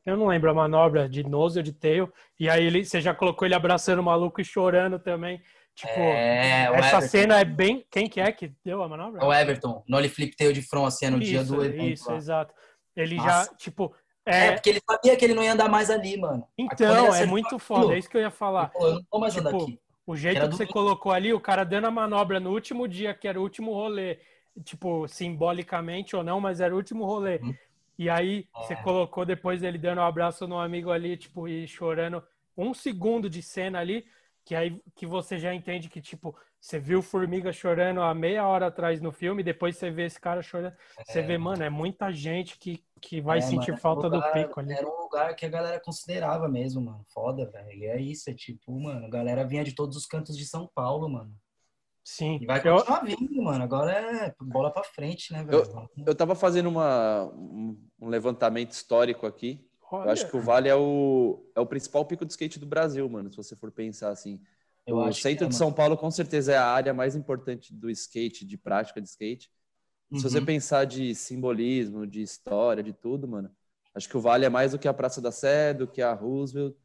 eu não lembro a manobra de nose ou de tail, e aí ele, você já colocou ele abraçando o maluco e chorando também. Tipo, É, essa cena é bem, quem que é que deu a manobra? É o Everton, no Flip Tail de front, assim, é no dia isso, do evento. isso, lá. exato. Ele Nossa. já, tipo, É, é, porque ele sabia que ele não ia andar mais ali, mano. Então, é muito foda, é isso que eu ia falar. falou, eu não vou mais andar Tipo, aqui. O jeito que do- você colocou ali, o cara dando a manobra no último dia, que era o último rolê, tipo, simbolicamente ou não, mas era o último rolê. Uhum. E aí É. você colocou depois ele dando um abraço no amigo ali, tipo, e chorando um segundo de cena ali. que aí que você já entende que, tipo, você viu Formiga chorando há meia hora atrás no filme, depois você vê esse cara chorando. É, você vê, mano, é muita gente que, que vai é, sentir mano, falta lugar, do pico ali. Era um lugar que a galera considerava mesmo, mano. Foda, velho. E é isso, é tipo, mano, a galera vinha de todos os cantos de São Paulo, mano. Sim. E vai continuar eu... vindo, mano. Agora é bola pra frente, né, velho? Eu, eu tava fazendo uma, um levantamento histórico aqui. Olha. Eu acho que o Vale é o, é o principal pico de skate do Brasil, mano, se você for pensar assim. Eu o centro é, de São Paulo, com certeza, é a área mais importante do skate, de prática de skate. Uhum. Se você uhum. pensar de simbolismo, de história, de tudo, mano, acho que o Vale é mais do que a Praça da Sé, do que a Roosevelt.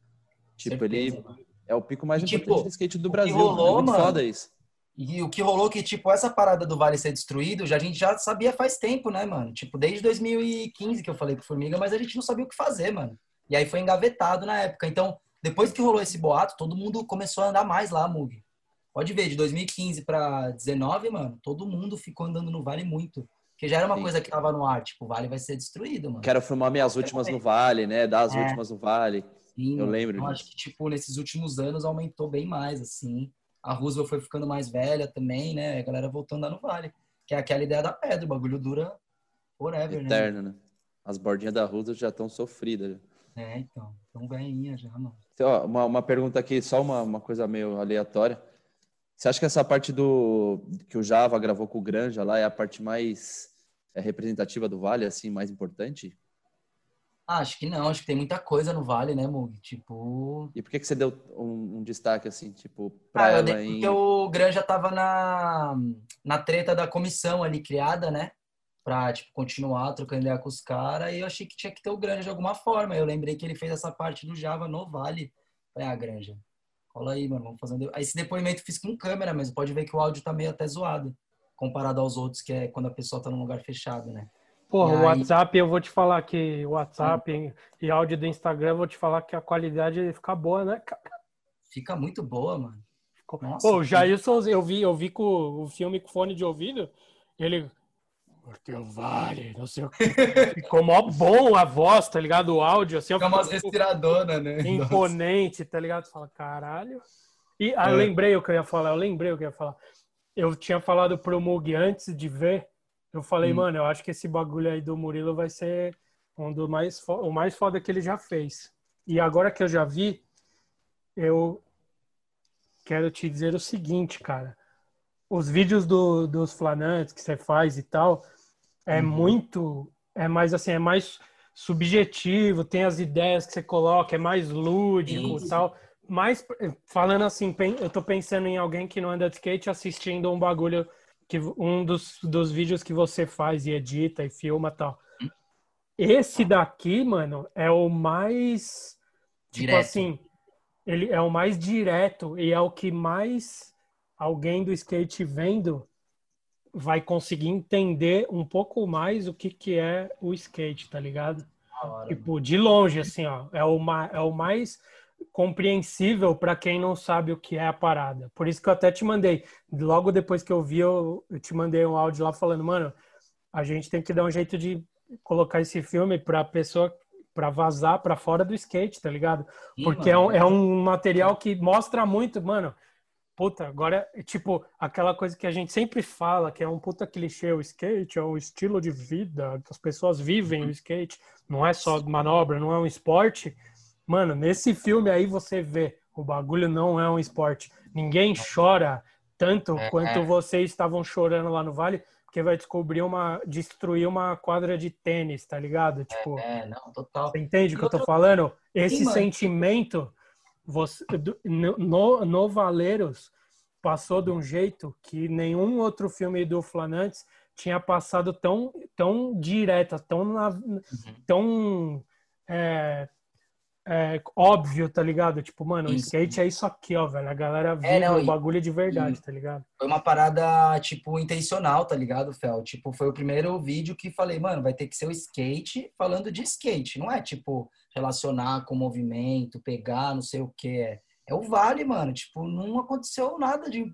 Tipo, certeza, ele mano. é o pico mais e, importante tipo, do skate do Brasil. Rolou, é muito mano, foda isso. E o que rolou que, tipo, essa parada do Vale ser destruído, já, a gente já sabia faz tempo, né, mano? Tipo, desde 2015 que eu falei pro Formiga, mas a gente não sabia o que fazer, mano. E aí foi engavetado na época. Então, depois que rolou esse boato, todo mundo começou a andar mais lá, Mug. Pode ver, de 2015 para 19, mano, todo mundo ficou andando no Vale muito. Porque já era uma Sim. coisa que tava no ar, tipo, o Vale vai ser destruído, mano. Quero filmar minhas últimas no Vale, né? Dar as é. últimas no Vale. Sim, eu lembro. Eu acho que, tipo, nesses últimos anos aumentou bem mais, assim. A Roosevelt foi ficando mais velha também, né? A galera voltando lá no Vale. Que é aquela ideia da pedra, o bagulho dura forever, Eterno, né? Eterno, né? As bordinhas da Roosevelt já estão sofridas. É, então. Tão velhinha já, mano. Então, ó, uma, uma pergunta aqui, só uma, uma coisa meio aleatória. Você acha que essa parte do que o Java gravou com o Granja lá é a parte mais é, representativa do Vale, assim, mais importante? Ah, acho que não, acho que tem muita coisa no Vale, né, Mug? Tipo. E por que, que você deu um, um destaque assim, tipo, pra ah, ela eu em... Porque o Granja tava na, na treta da comissão ali criada, né? Pra, tipo, continuar trocando ideia com os caras. E eu achei que tinha que ter o Granja de alguma forma. Eu lembrei que ele fez essa parte do Java no Vale. Falei, ah, Granja, cola aí, mano, vamos fazer. Aí esse depoimento eu fiz com câmera, mas pode ver que o áudio tá meio até zoado. Comparado aos outros, que é quando a pessoa tá num lugar fechado, né? Porra, o WhatsApp, eu vou te falar que o WhatsApp e áudio do Instagram, eu vou te falar que a qualidade fica boa, né, cara? Fica muito boa, mano. Nossa, Pô, o Jailson, eu vi, eu vi com o filme com fone de ouvido, ele. O vale, não sei o que. Ficou mó bom a voz, tá ligado? O áudio, assim. Fica umas respiradoras, né? Imponente, tá ligado? Você fala, caralho. E ah, é. eu lembrei o que eu ia falar, eu lembrei o que eu ia falar. Eu tinha falado pro Mug antes de ver eu falei, hum. mano, eu acho que esse bagulho aí do Murilo vai ser um do mais o mais foda que ele já fez. E agora que eu já vi, eu quero te dizer o seguinte, cara. Os vídeos do, dos flanantes que você faz e tal, é uhum. muito. É mais assim, é mais subjetivo, tem as ideias que você coloca, é mais lúdico e tal. Mas, falando assim, eu tô pensando em alguém que não anda de skate assistindo um bagulho que um dos, dos vídeos que você faz e edita e filma tal. Esse daqui, mano, é o mais tipo direto. assim, ele é o mais direto e é o que mais alguém do skate vendo vai conseguir entender um pouco mais o que que é o skate, tá ligado? Tipo, de longe assim, ó, é o, é o mais compreensível para quem não sabe o que é a parada. Por isso que eu até te mandei. Logo depois que eu vi, eu, eu te mandei um áudio lá falando, mano, a gente tem que dar um jeito de colocar esse filme para pessoa para vazar para fora do skate, tá ligado? Porque é, um, é um material que mostra muito, mano. Puta, agora, tipo, aquela coisa que a gente sempre fala, que é um puta clichê, o skate é um estilo de vida, que as pessoas vivem o skate, não é só manobra, não é um esporte. Mano, nesse filme aí você vê, o bagulho não é um esporte. Ninguém chora tanto é, quanto é. vocês estavam chorando lá no Vale, porque vai descobrir uma. destruir uma quadra de tênis, tá ligado? Tipo. É, não, total. Você entende o que eu tô falando? Esse Sim, sentimento você, no, no Valeiros passou de um jeito que nenhum outro filme do Flanantes tinha passado tão, tão direta, tão, na, uhum. tão é, é, óbvio, tá ligado? Tipo, mano, o skate é isso aqui, ó, velho. A galera vive é, não, o bagulho de verdade, tá ligado? Foi uma parada, tipo, intencional, tá ligado, Fel? Tipo, foi o primeiro vídeo que falei, mano, vai ter que ser o skate falando de skate. Não é, tipo, relacionar com movimento, pegar, não sei o que. É, é o vale, mano. Tipo, não aconteceu nada de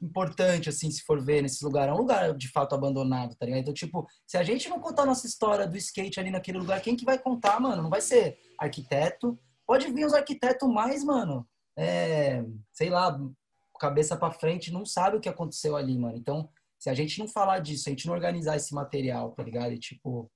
importante, assim, se for ver nesse lugar. É um lugar, de fato, abandonado, tá ligado? Então, tipo, se a gente não contar nossa história do skate ali naquele lugar, quem que vai contar, mano? Não vai ser arquiteto. Pode vir os arquitetos mais, mano, é, sei lá, cabeça para frente, não sabe o que aconteceu ali, mano. Então, se a gente não falar disso, a gente não organizar esse material, tá ligado? E, tipo,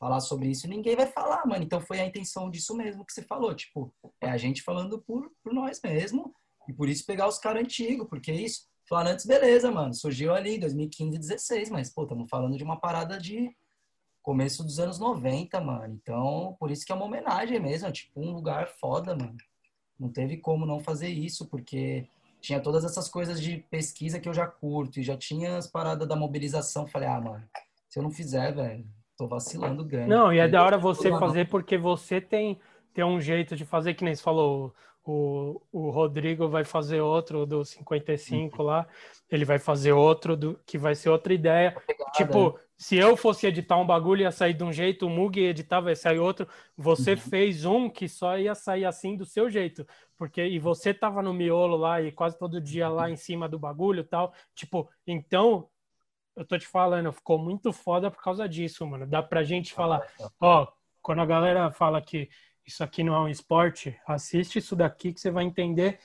falar sobre isso, ninguém vai falar, mano. Então, foi a intenção disso mesmo que você falou. Tipo, é a gente falando por, por nós mesmo. E por isso pegar os caras antigos, porque isso, falando antes, beleza, mano. Surgiu ali em 2015, 16, mas, pô, estamos falando de uma parada de começo dos anos 90, mano. Então, por isso que é uma homenagem mesmo, é tipo um lugar foda, mano. Não teve como não fazer isso, porque tinha todas essas coisas de pesquisa que eu já curto e já tinha as paradas da mobilização. Falei, ah, mano, se eu não fizer, velho, tô vacilando grande. Não, e é da hora você fazer porque você tem, tem um jeito de fazer, que nem você falou, o, o Rodrigo vai fazer outro do 55 uhum. lá, ele vai fazer outro do que vai ser outra ideia. Tipo, se eu fosse editar um bagulho, ia sair de um jeito, o Mug editar, vai sair outro. Você uhum. fez um que só ia sair assim do seu jeito. Porque, e você tava no miolo lá e quase todo dia lá em cima do bagulho tal. Tipo, então, eu tô te falando, ficou muito foda por causa disso, mano. Dá pra gente falar, ó, quando a galera fala que isso aqui não é um esporte, assiste isso daqui que você vai entender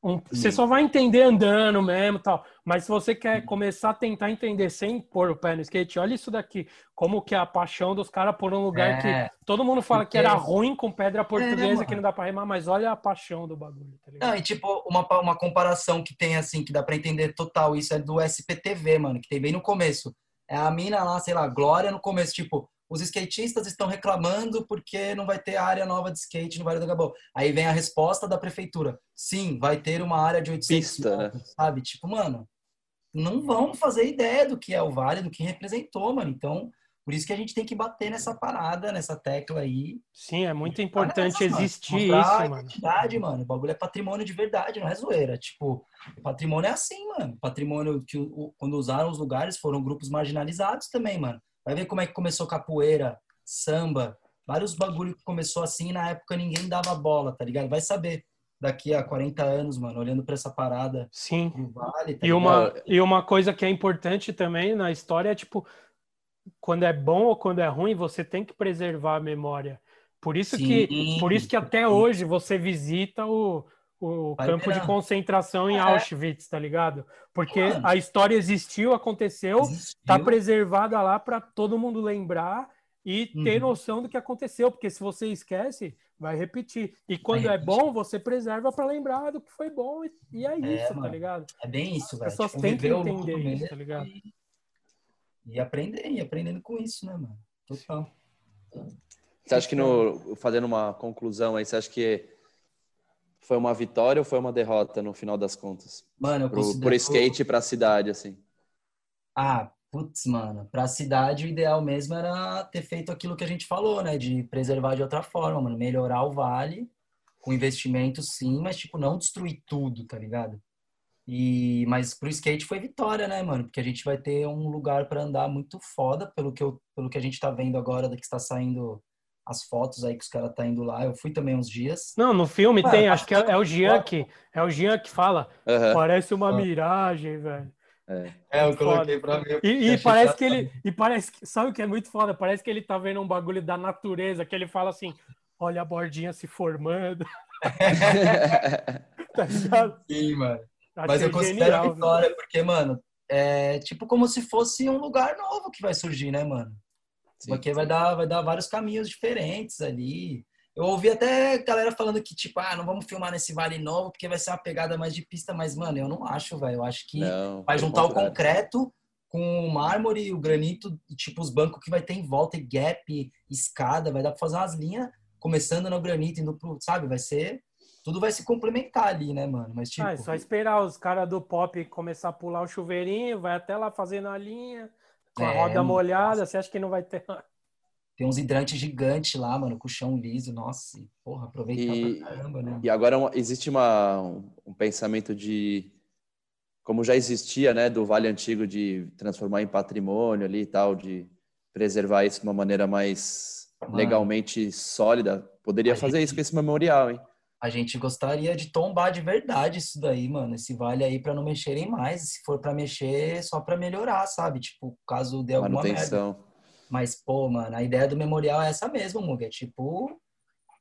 você só vai entender andando mesmo tal. Mas se você quer começar a tentar entender sem pôr o pé no skate, olha isso daqui. Como que é a paixão dos caras por um lugar é, que todo mundo fala porque... que era ruim com pedra portuguesa, é, que não dá pra remar, mas olha a paixão do bagulho, tá Não, e tipo, uma, uma comparação que tem assim, que dá pra entender total, isso é do SPTV, mano, que tem bem no começo. É a mina lá, sei lá, Glória no começo, tipo, os skatistas estão reclamando porque não vai ter área nova de skate no Vale do Gabão. Aí vem a resposta da prefeitura. Sim, vai ter uma área de 800 Pista, né? sabe? Tipo, mano, não vão fazer ideia do que é o Vale, do que representou, mano. Então, por isso que a gente tem que bater nessa parada, nessa tecla aí. Sim, é muito importante nessa, existir mano. isso, mano. Identidade, mano. O bagulho é patrimônio de verdade, não é zoeira. Tipo, patrimônio é assim, mano. Patrimônio que quando usaram os lugares foram grupos marginalizados também, mano. Vai ver como é que começou capoeira, samba, vários bagulho que começou assim na época ninguém dava bola, tá ligado? Vai saber daqui a 40 anos, mano, olhando para essa parada. Sim. Vale, tá e, uma, e uma coisa que é importante também na história é, tipo, quando é bom ou quando é ruim, você tem que preservar a memória. Por isso Sim. que, por isso que até hoje você visita o, o Vai campo de concentração em é. Auschwitz, tá ligado? Porque Mano. a história existiu, aconteceu, existiu. tá preservada lá para todo mundo lembrar e uhum. ter noção do que aconteceu, porque se você esquece, vai repetir. E quando vai é bom, você preserva para lembrar do que foi bom e, e é, é isso, tá ligado? É bem isso, velho. As pessoas tipo, têm que entender isso, tá ligado? E, e aprender, e aprendendo com isso, né, mano? Total. Você acha que no fazendo uma conclusão aí, você acha que foi uma vitória ou foi uma derrota no final das contas? Mano, eu Pro, considero... Por skate para a cidade, assim. Ah, putz, mano. Para a cidade, o ideal mesmo era ter feito aquilo que a gente falou, né? De preservar de outra forma, mano. Melhorar o vale com investimento, sim, mas, tipo, não destruir tudo, tá ligado? E, mas pro skate foi vitória, né, mano? Porque a gente vai ter um lugar para andar muito foda, pelo que, eu, pelo que a gente tá vendo agora, que está saindo as fotos aí que os caras tá indo lá. Eu fui também uns dias. Não, no filme tem, acho que é, é, o Jean que é o Jean que fala. Uhum. Parece uma miragem, velho. É, é eu coloquei pra ver. E, e parece que ele. E parece que. Sabe o que é muito foda? Parece que ele tá vendo um bagulho da natureza, que ele fala assim: olha a bordinha se formando. tá ligado? Sim, mano. Achei Mas eu considero genial, vitória, viu? porque, mano, é tipo como se fosse um lugar novo que vai surgir, né, mano? Sim, porque sim. vai dar, vai dar vários caminhos diferentes ali. Eu ouvi até galera falando que, tipo, ah, não vamos filmar nesse vale novo porque vai ser uma pegada mais de pista, mas, mano, eu não acho, velho. Eu acho que não, vai juntar o concreto com o mármore, o granito e, tipo, os bancos que vai ter em volta, e gap, escada, vai dar pra fazer umas linhas começando no granito, indo pro, sabe? Vai ser. Tudo vai se complementar ali, né, mano? Mas, tipo. Ah, é só esperar os caras do pop começar a pular o chuveirinho, vai até lá fazendo a linha com a é, roda molhada, você acha que não vai ter. Tem uns hidrantes gigantes lá, mano, com o chão liso. Nossa, porra, aproveitar e, pra caramba, né? E agora existe uma, um pensamento de. Como já existia, né, do Vale Antigo de transformar em patrimônio ali e tal, de preservar isso de uma maneira mais mano, legalmente sólida. Poderia fazer gente... isso com esse memorial, hein? A gente gostaria de tombar de verdade isso daí, mano. Esse vale aí para não mexerem mais. Se for para mexer, só para melhorar, sabe? Tipo, caso dê alguma merda. Mas, pô, mano, a ideia do memorial é essa mesmo, Muga. É tipo,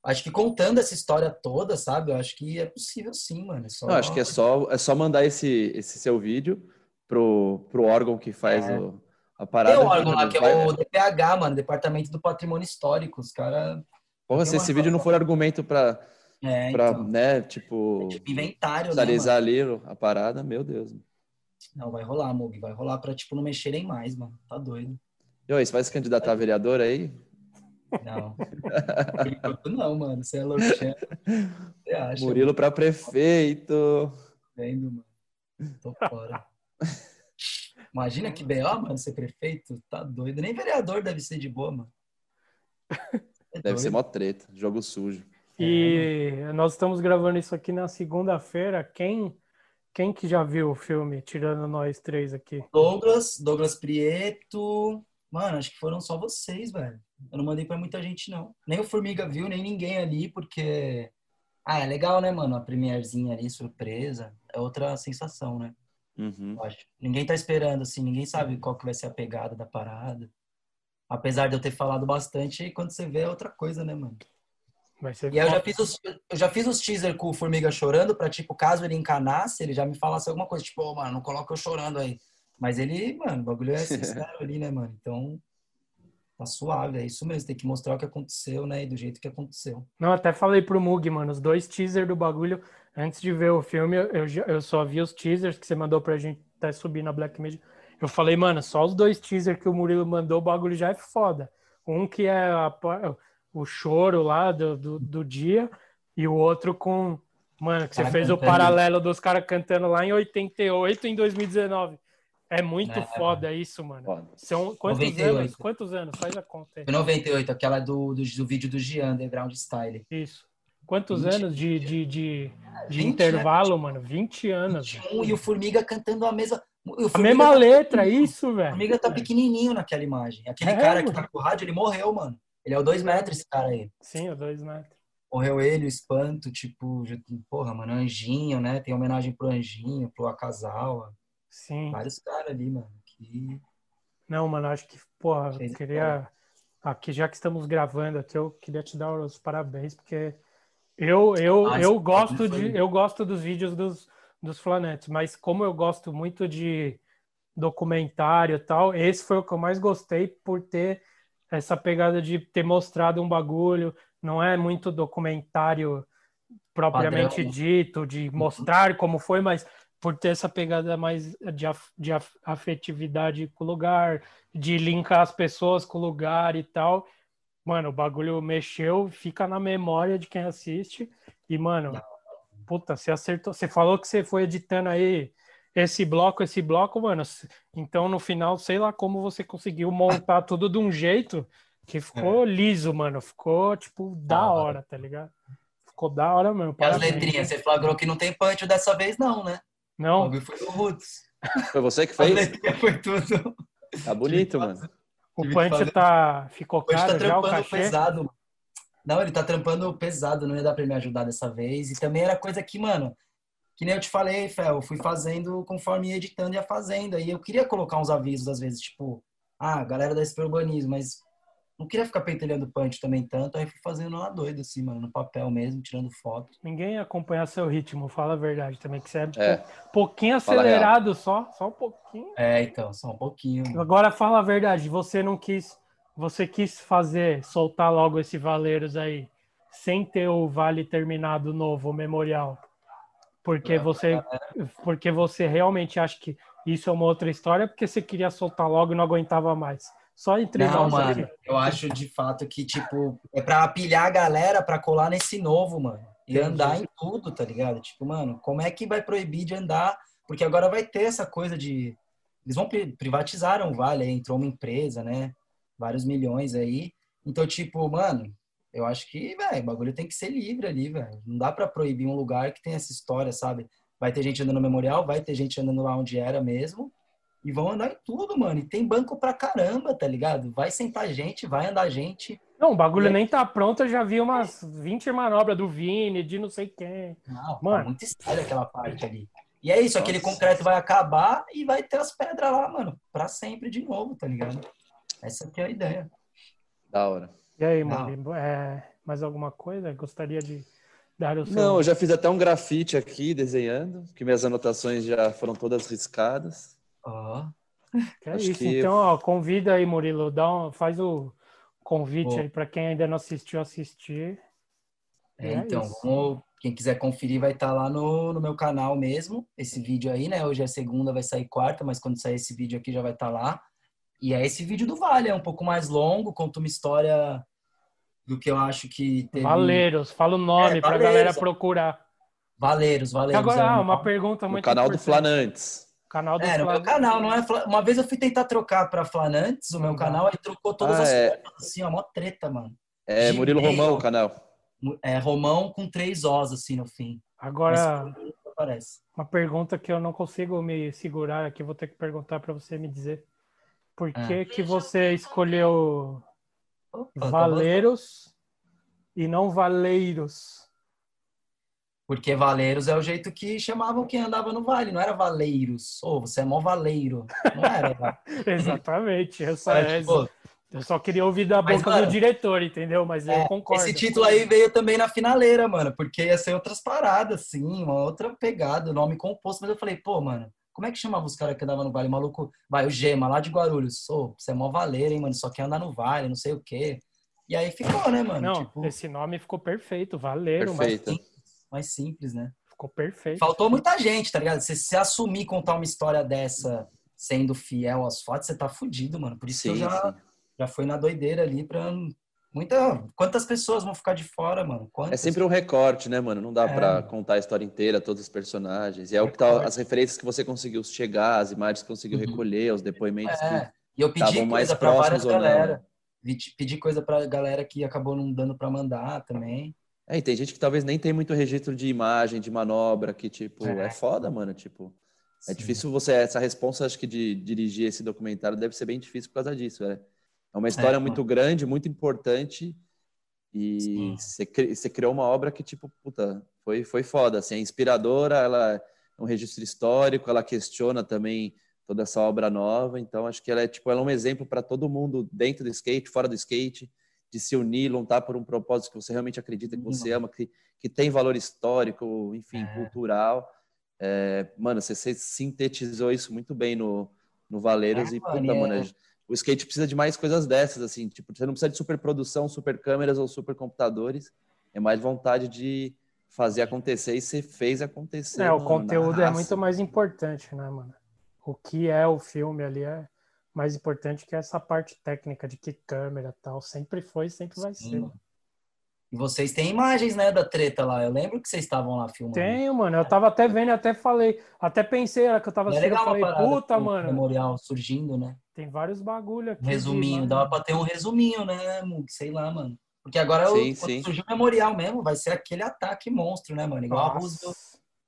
acho que contando essa história toda, sabe? Eu acho que é possível sim, mano. É só... Não, acho que é só, é só mandar esse, esse seu vídeo pro, pro órgão que faz É. o, a parada. Tem um órgão lá que é o DPH, mano, Departamento do Patrimônio Histórico. Os caras. Porra, se esse vídeo não for argumento pra, É, pra então. né, tipo, Tipo, inventário, né? finalizar ali a parada, meu Deus. Não, vai rolar, Mug. Vai rolar pra, tipo, não mexerem mais, mano. Tá doido. E aí, você vai se candidatar a vereador aí? Não. Não, mano. Você é louco. Você acha? Murilo pra prefeito. Vendo, mano. Tô fora. Imagina que B.O., mano, ser prefeito. Tá doido. Nem vereador deve ser de boa, mano. É Deve ser doido. mó treta, jogo sujo. E nós estamos gravando isso aqui na segunda-feira. Quem, quem que já viu o filme, tirando nós três aqui? Douglas, Douglas Prieto. Mano, acho que foram só vocês, velho. Eu não mandei pra muita gente, não. Nem o Formiga viu, nem ninguém ali, porque. Ah, é legal, né, mano? A premierzinha ali, surpresa. É outra sensação, né? Uhum. Acho. Ninguém tá esperando, assim, ninguém sabe qual que vai ser a pegada da parada. Apesar de eu ter falado bastante, quando você vê é outra coisa, né, mano? Vai ser E aí eu já fiz os, eu já fiz os teaser com o Formiga chorando pra, tipo, caso ele encanasse, ele já me falasse alguma coisa, tipo, ô, mano, não coloca eu chorando aí. Mas ele, mano, o bagulho é sincero ali, né, mano? Então, tá suave, é isso mesmo, tem que mostrar o que aconteceu, né, e do jeito que aconteceu. Não, até falei pro Mug, mano, os dois teasers do bagulho, antes de ver o filme, eu, eu, só vi os teasers que você mandou pra gente até subir na Black Media. Eu falei, mano, só os dois teasers que o Murilo mandou, o bagulho já é foda. Um que é a o choro lá do, do, do dia, e o outro com, mano, que você Cara fez o cantando. paralelo dos caras cantando lá em 88 e em 2019. É muito É, foda isso, mano. Foda. São quantos 98. anos? Quantos anos? Faz a conta aí. Foi 98, aquela do, do, do vídeo do Gian, Underground Style. Isso. Quantos 20, anos de, de, de, de 20, intervalo, mano? 20 anos. velho. 21, e o Formiga cantando a mesma... o A mesma tá letra, isso, O velho. Formiga tá pequenininho naquela imagem. Aquele É, cara que mano. tá com o rádio, ele morreu, mano. Ele é o dois metros, esse cara aí. Sim, os dois metros. Morreu ele, o Espanto, tipo, porra, mano, Anjinho, né? Tem homenagem pro Anjinho, pro Akazawa. Sim. Vários caras ali, mano. Que... Não, mano, acho que, porra, eu Fez queria. Aqui, já que estamos gravando aqui, eu queria te dar os parabéns, porque eu, eu, Ah, eu gosto de, eu gosto dos vídeos dos, dos Flanetes, mas como eu gosto muito de documentário e tal, esse foi o que eu mais gostei por ter essa pegada de ter mostrado um bagulho, não é muito documentário propriamente Padrão, dito, de mostrar como foi, mas por ter essa pegada mais de, af- de af- afetividade com o lugar, de linkar as pessoas com o lugar e tal. Mano, o bagulho mexeu, fica na memória de quem assiste. E, mano, puta, você acertou. Você falou que você foi editando aí esse bloco, esse bloco, mano. Então, no final, sei lá como você conseguiu montar tudo de um jeito que ficou liso, mano. Ficou, tipo, da Da hora. hora, tá ligado? Ficou da hora mesmo. E as letrinhas, você flagrou que não tem punch dessa vez, não, né? O Não, bagulho foi do Roots. Foi você que fez? foi tudo. Tá bonito, mano. o tive que punch tá... ficou Hoje tá caro já o trampando cachê. pesado. mano. Não, ele tá trampando pesado, não ia dar pra me ajudar dessa vez. E também era coisa que, mano, que nem eu te falei, Fel, eu fui fazendo conforme ia editando e ia fazendo. Aí eu queria colocar uns avisos, às vezes, tipo, ah, galera da SP Urbanismo, mas não queria ficar pentelhando punch também tanto. Aí fui fazendo uma doida, assim, mano, no papel mesmo, tirando foto. Ninguém ia acompanhar seu ritmo, fala a verdade também, que você é, É. um pouquinho acelerado só, só um pouquinho. É, então, só um pouquinho. mano. Agora fala a verdade, você não quis, você quis fazer, soltar logo esse Valeiros aí, sem ter o Vale terminado novo, o memorial. Porque você, porque você realmente acha que isso é uma outra história, porque você queria soltar logo e não aguentava mais. Só entre Não, nós mano, aqui. eu acho de fato que, tipo, é pra pilhar a galera pra colar nesse novo, mano. E Entendi. andar em tudo, tá ligado? Tipo, mano, como é que vai proibir de andar? Porque agora vai ter essa coisa de. Eles vão pri- privatizaram o Vale, aí entrou uma empresa, né? Vários milhões aí. Então, tipo, mano, eu acho que, velho, o bagulho tem que ser livre ali, velho. Não dá pra proibir um lugar que tem essa história, sabe? Vai ter gente andando no memorial, vai ter gente andando lá onde era mesmo. E vão andar em tudo, mano. E tem banco pra caramba, tá ligado? Vai sentar gente, vai andar gente. Não, o bagulho E aí- nem tá pronto, eu já vi umas 20 manobras do Vini, de não sei quem. Não, Mano. tá muito estranho aquela parte ali. E é isso, aquele Nossa. concreto vai acabar e vai ter as pedras lá, mano, pra sempre de novo, tá ligado? Essa é a ideia. Da hora. E aí, mano? É, mais alguma coisa? Gostaria de dar o seu... Não, eu já fiz até um grafite aqui desenhando, que minhas anotações já foram todas riscadas. Ó. Que é acho isso. que- Então, ó, convida aí, Murilo, dá um- faz o convite aí para quem ainda não assistiu assistir. É, É então, vamos- quem quiser conferir vai estar lá no, no meu canal mesmo, esse vídeo aí, né? Hoje é segunda, vai sair quarta, mas quando sair esse vídeo aqui já vai estar lá. E é esse vídeo do Vale, é um pouco mais longo, conta uma história do que eu acho que teve... Valeiros, fala o nome É, pra Valeiros, galera procurar. Valeiros, E Valeiros. agora, é o ah, uma pergunta muito canal do. Flanantes. Canal do É, no meu Flan- canal, não é... Fla- Uma vez eu fui tentar trocar pra Flanantes, o meu dá. canal, aí trocou todas Ah, as é. fotos, assim, ó, mó treta, mano. É Murilo. Romão o canal. É Romão com três Os, assim, no fim. Agora, Mas aparece. uma pergunta que eu não consigo me segurar aqui, vou ter que perguntar para você me dizer. Por Ah. que que você escolheu Opa, tá. Valeiros e não Valeiros? Porque Valeiros é o jeito que chamavam quem andava no vale, não era Valeiros. Ô, você é mó valeiro. Não era. Exatamente, essa é, tipo, Eu só queria ouvir da Mas, boca mano, do diretor, entendeu? Mas eu é, concordo. esse título aí veio também na finaleira, mano, porque ia ser outras paradas, assim, uma outra pegada, nome composto. Mas eu falei, pô, mano, como é que chamava os caras que andavam no vale? Maluco, vai, o Gema, lá de Guarulhos. Ô, você é mó valeiro, hein, mano, só quer andar no vale, não sei o quê. E aí ficou, né, mano? Não, tipo, esse nome ficou perfeito, Valeiro, Perfeito. mais simples, mais simples, né? ficou perfeito. Faltou muita gente, tá ligado? Você se assumir contar uma história dessa sendo fiel às fotos, você tá fudido, mano. Por isso que eu Sim, já, sim. já fui na doideira ali pra. Muita... Quantas pessoas vão ficar de fora, mano? É Quantas? sempre um recorte, né, mano? Não dá É. pra contar a história inteira, todos os personagens. E é o que tá, as referências que você conseguiu chegar, as imagens que conseguiu Uhum. recolher, os depoimentos É. que. E eu pedi estavam mais próximos ou não, galera. né? Pedi- coisa pra galera que acabou não dando pra mandar também. É, e tem gente que talvez nem tem muito registro de imagem, de manobra, que, tipo, É. é, foda, mano. Tipo, é Sim. difícil você. Essa responsa, acho que, de dirigir esse documentário deve ser bem difícil por causa disso, é. É uma história É, muito grande, muito importante. E você cri- você criou uma obra que, tipo, puta, foi, foi foda. Assim, é inspiradora, ela é um registro histórico, ela questiona também toda essa obra nova. Então, acho que ela é, tipo, ela é um exemplo para todo mundo dentro do skate, fora do skate, de se unir, lutar por um propósito que você realmente acredita, que você mano. ama, que, que tem valor histórico, enfim, É. cultural. É, mano, você, você sintetizou isso muito bem no, no Valeiros É, e, puta, mano, mano, é- o skate precisa de mais coisas dessas, assim, tipo, você não precisa de super produção, super câmeras ou super computadores, é mais vontade de fazer acontecer e você fez acontecer. É, o mano, conteúdo é muito mais importante, né, mano? O que é o filme ali é mais importante que essa parte técnica de que câmera e tal. Sempre foi e sempre vai Sim, ser. mano. E vocês têm imagens, né, da treta lá. Eu lembro que vocês estavam lá filmando. Tenho, mano. Eu tava até vendo, até falei, até pensei, era que eu tava É assistindo, eu legal uma falei, parada puta, mano, memorial surgindo, né? tem vários bagulho aqui. Um resuminho, de- dava pra ter um resuminho, né, Mug? Sei lá, mano. Porque agora, Sim, o, quando sim. surgiu o memorial mesmo, vai ser aquele ataque monstro, né, mano? Igual a Nossa, Roosevelt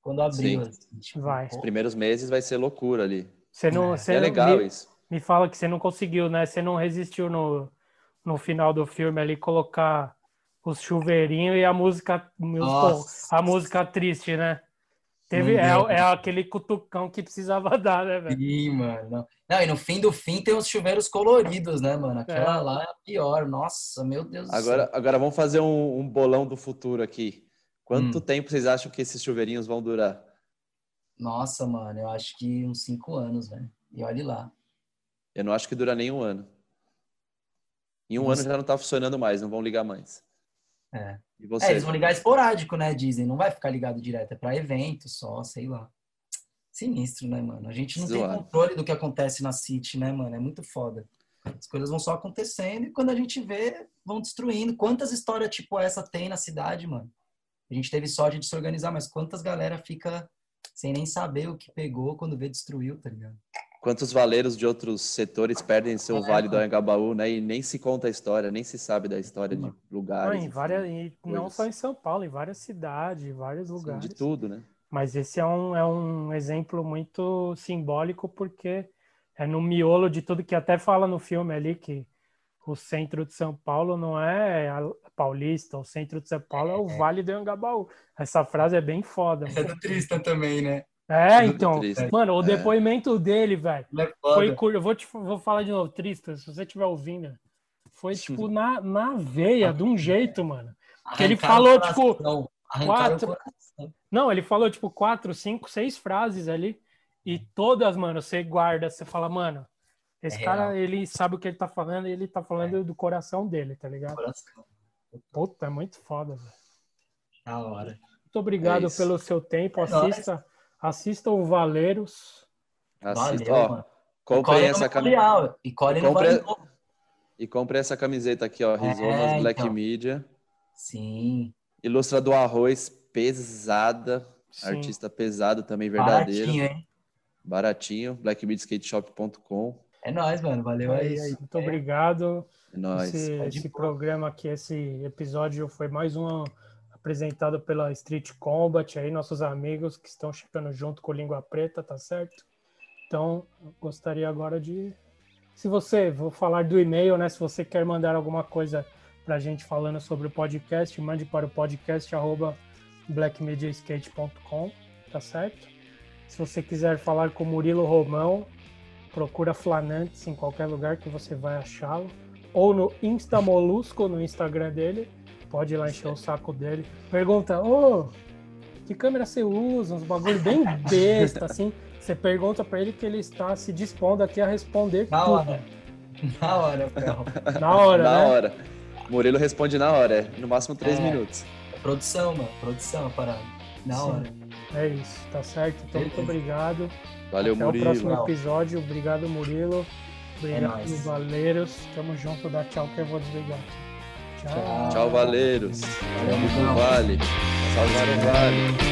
quando abriu. Sim. assim, tipo, Vai. Os primeiros meses vai ser loucura ali. Você não, É, você é não- legal me, isso. me fala que você não conseguiu, né? Você não resistiu no, no final do filme ali colocar os chuveirinhos e a música, Nossa. a música triste, né? Teve, Não é, é aquele cutucão que precisava dar, né, velho? Sim, mano. Não. E no fim do fim tem os chuveiros coloridos, né, mano? Aquela É. lá é a pior. Nossa, meu Deus do Agora, céu. agora vamos fazer um, um bolão do futuro aqui. Quanto Hum. tempo vocês acham que esses chuveirinhos vão durar? Nossa, mano, eu acho que uns cinco anos, velho. E olhe lá. Eu não acho que dura nem um ano. Em um Nossa. ano já não tá funcionando mais, não vão ligar mais. É. E É, eles vão ligar esporádico, né? Dizem. Não vai ficar ligado direto. É pra evento só, sei lá. Sinistro, né, mano? A gente não tem Zoado. controle do que acontece na City, né, mano? É muito foda. As coisas vão só acontecendo e quando a gente vê, vão destruindo. Quantas histórias tipo essa tem na cidade, mano? A gente teve sorte de se organizar, mas quantas galera fica sem nem saber o que pegou quando vê destruiu, tá ligado? Quantos valeiros de outros setores perdem seu É, vale do. Anhangabaú, né? E nem se conta a história, nem se sabe da história de Não, lugares. em enfim, várias, e não só em São Paulo, em várias cidades, em vários lugares. de tudo, né? Mas esse é um, é um exemplo muito simbólico porque é no miolo de tudo que até fala no filme ali que o centro de São Paulo não é a Paulista, o centro de São Paulo é o Vale do Anhangabaú. Essa frase é bem foda. Essa é do Tristan também, né? É, então, triste. mano, o É. depoimento dele, velho, é foi curto. Eu vou, te, vou falar de novo, Tristan, se você estiver ouvindo, foi tipo na, na veia, de um jeito, mano. Que ele falou, tipo, quatro-. Não, ele falou tipo quatro, cinco, seis frases ali e todas, mano, você guarda, você fala, mano, esse É cara, real. ele sabe o que ele tá falando e ele tá falando do coração dele, tá ligado? coração. Puta, é muito foda, velho. Da hora. Muito obrigado É pelo seu tempo, É nóis. assista, assista o Valeiros. Assista, Valeu, ó, mano. comprem Colhe essa camiseta. E colhe no Compre- Vale. E compre essa camiseta aqui, ó, Rizomas É, Black então. Media. Sim. Ilustra do Arroz, pesada. Sim. Artista pesado também, verdadeiro. Baratinho, hein? Baratinho. blackmediaskateshop.com. É nóis, mano. Valeu É aí. aí. Muito obrigado. É nóis. Esse, Pode esse programa aqui, esse episódio foi mais um apresentado pela Street Combat aí, nossos amigos que estão chegando junto com Língua Preta, tá certo? Então, gostaria agora de. Se você, vou falar do e-mail, né? Se você quer mandar alguma coisa pra gente falando sobre o podcast, mande para o podcast blackmediaskate.com, tá certo? Se você quiser falar com Murilo Romão, procura Flanantes em qualquer lugar que você vai achá-lo. Ou no Insta Molusco, no Instagram dele. Pode ir lá encher o saco dele. Pergunta, ô, que câmera você usa? Uns bagulho bem besta, assim. Você pergunta pra ele que ele está se dispondo aqui a responder Na tudo. hora. Na hora, Ferro. Na hora, na né? hora. Murilo responde na hora, é no máximo três É. minutos. Produção, mano. Produção, a parada. Na Sim. hora. É isso, tá certo? Então, muito obrigado. Valeu, Até Murilo. o próximo episódio. Obrigado, Murilo. Obrigado, nóis. Valeiros. Tamo junto. Dá tchau que eu vou desligar aqui. Tchau, Tchau valeiros. Vamos no vale. Salvar o vale.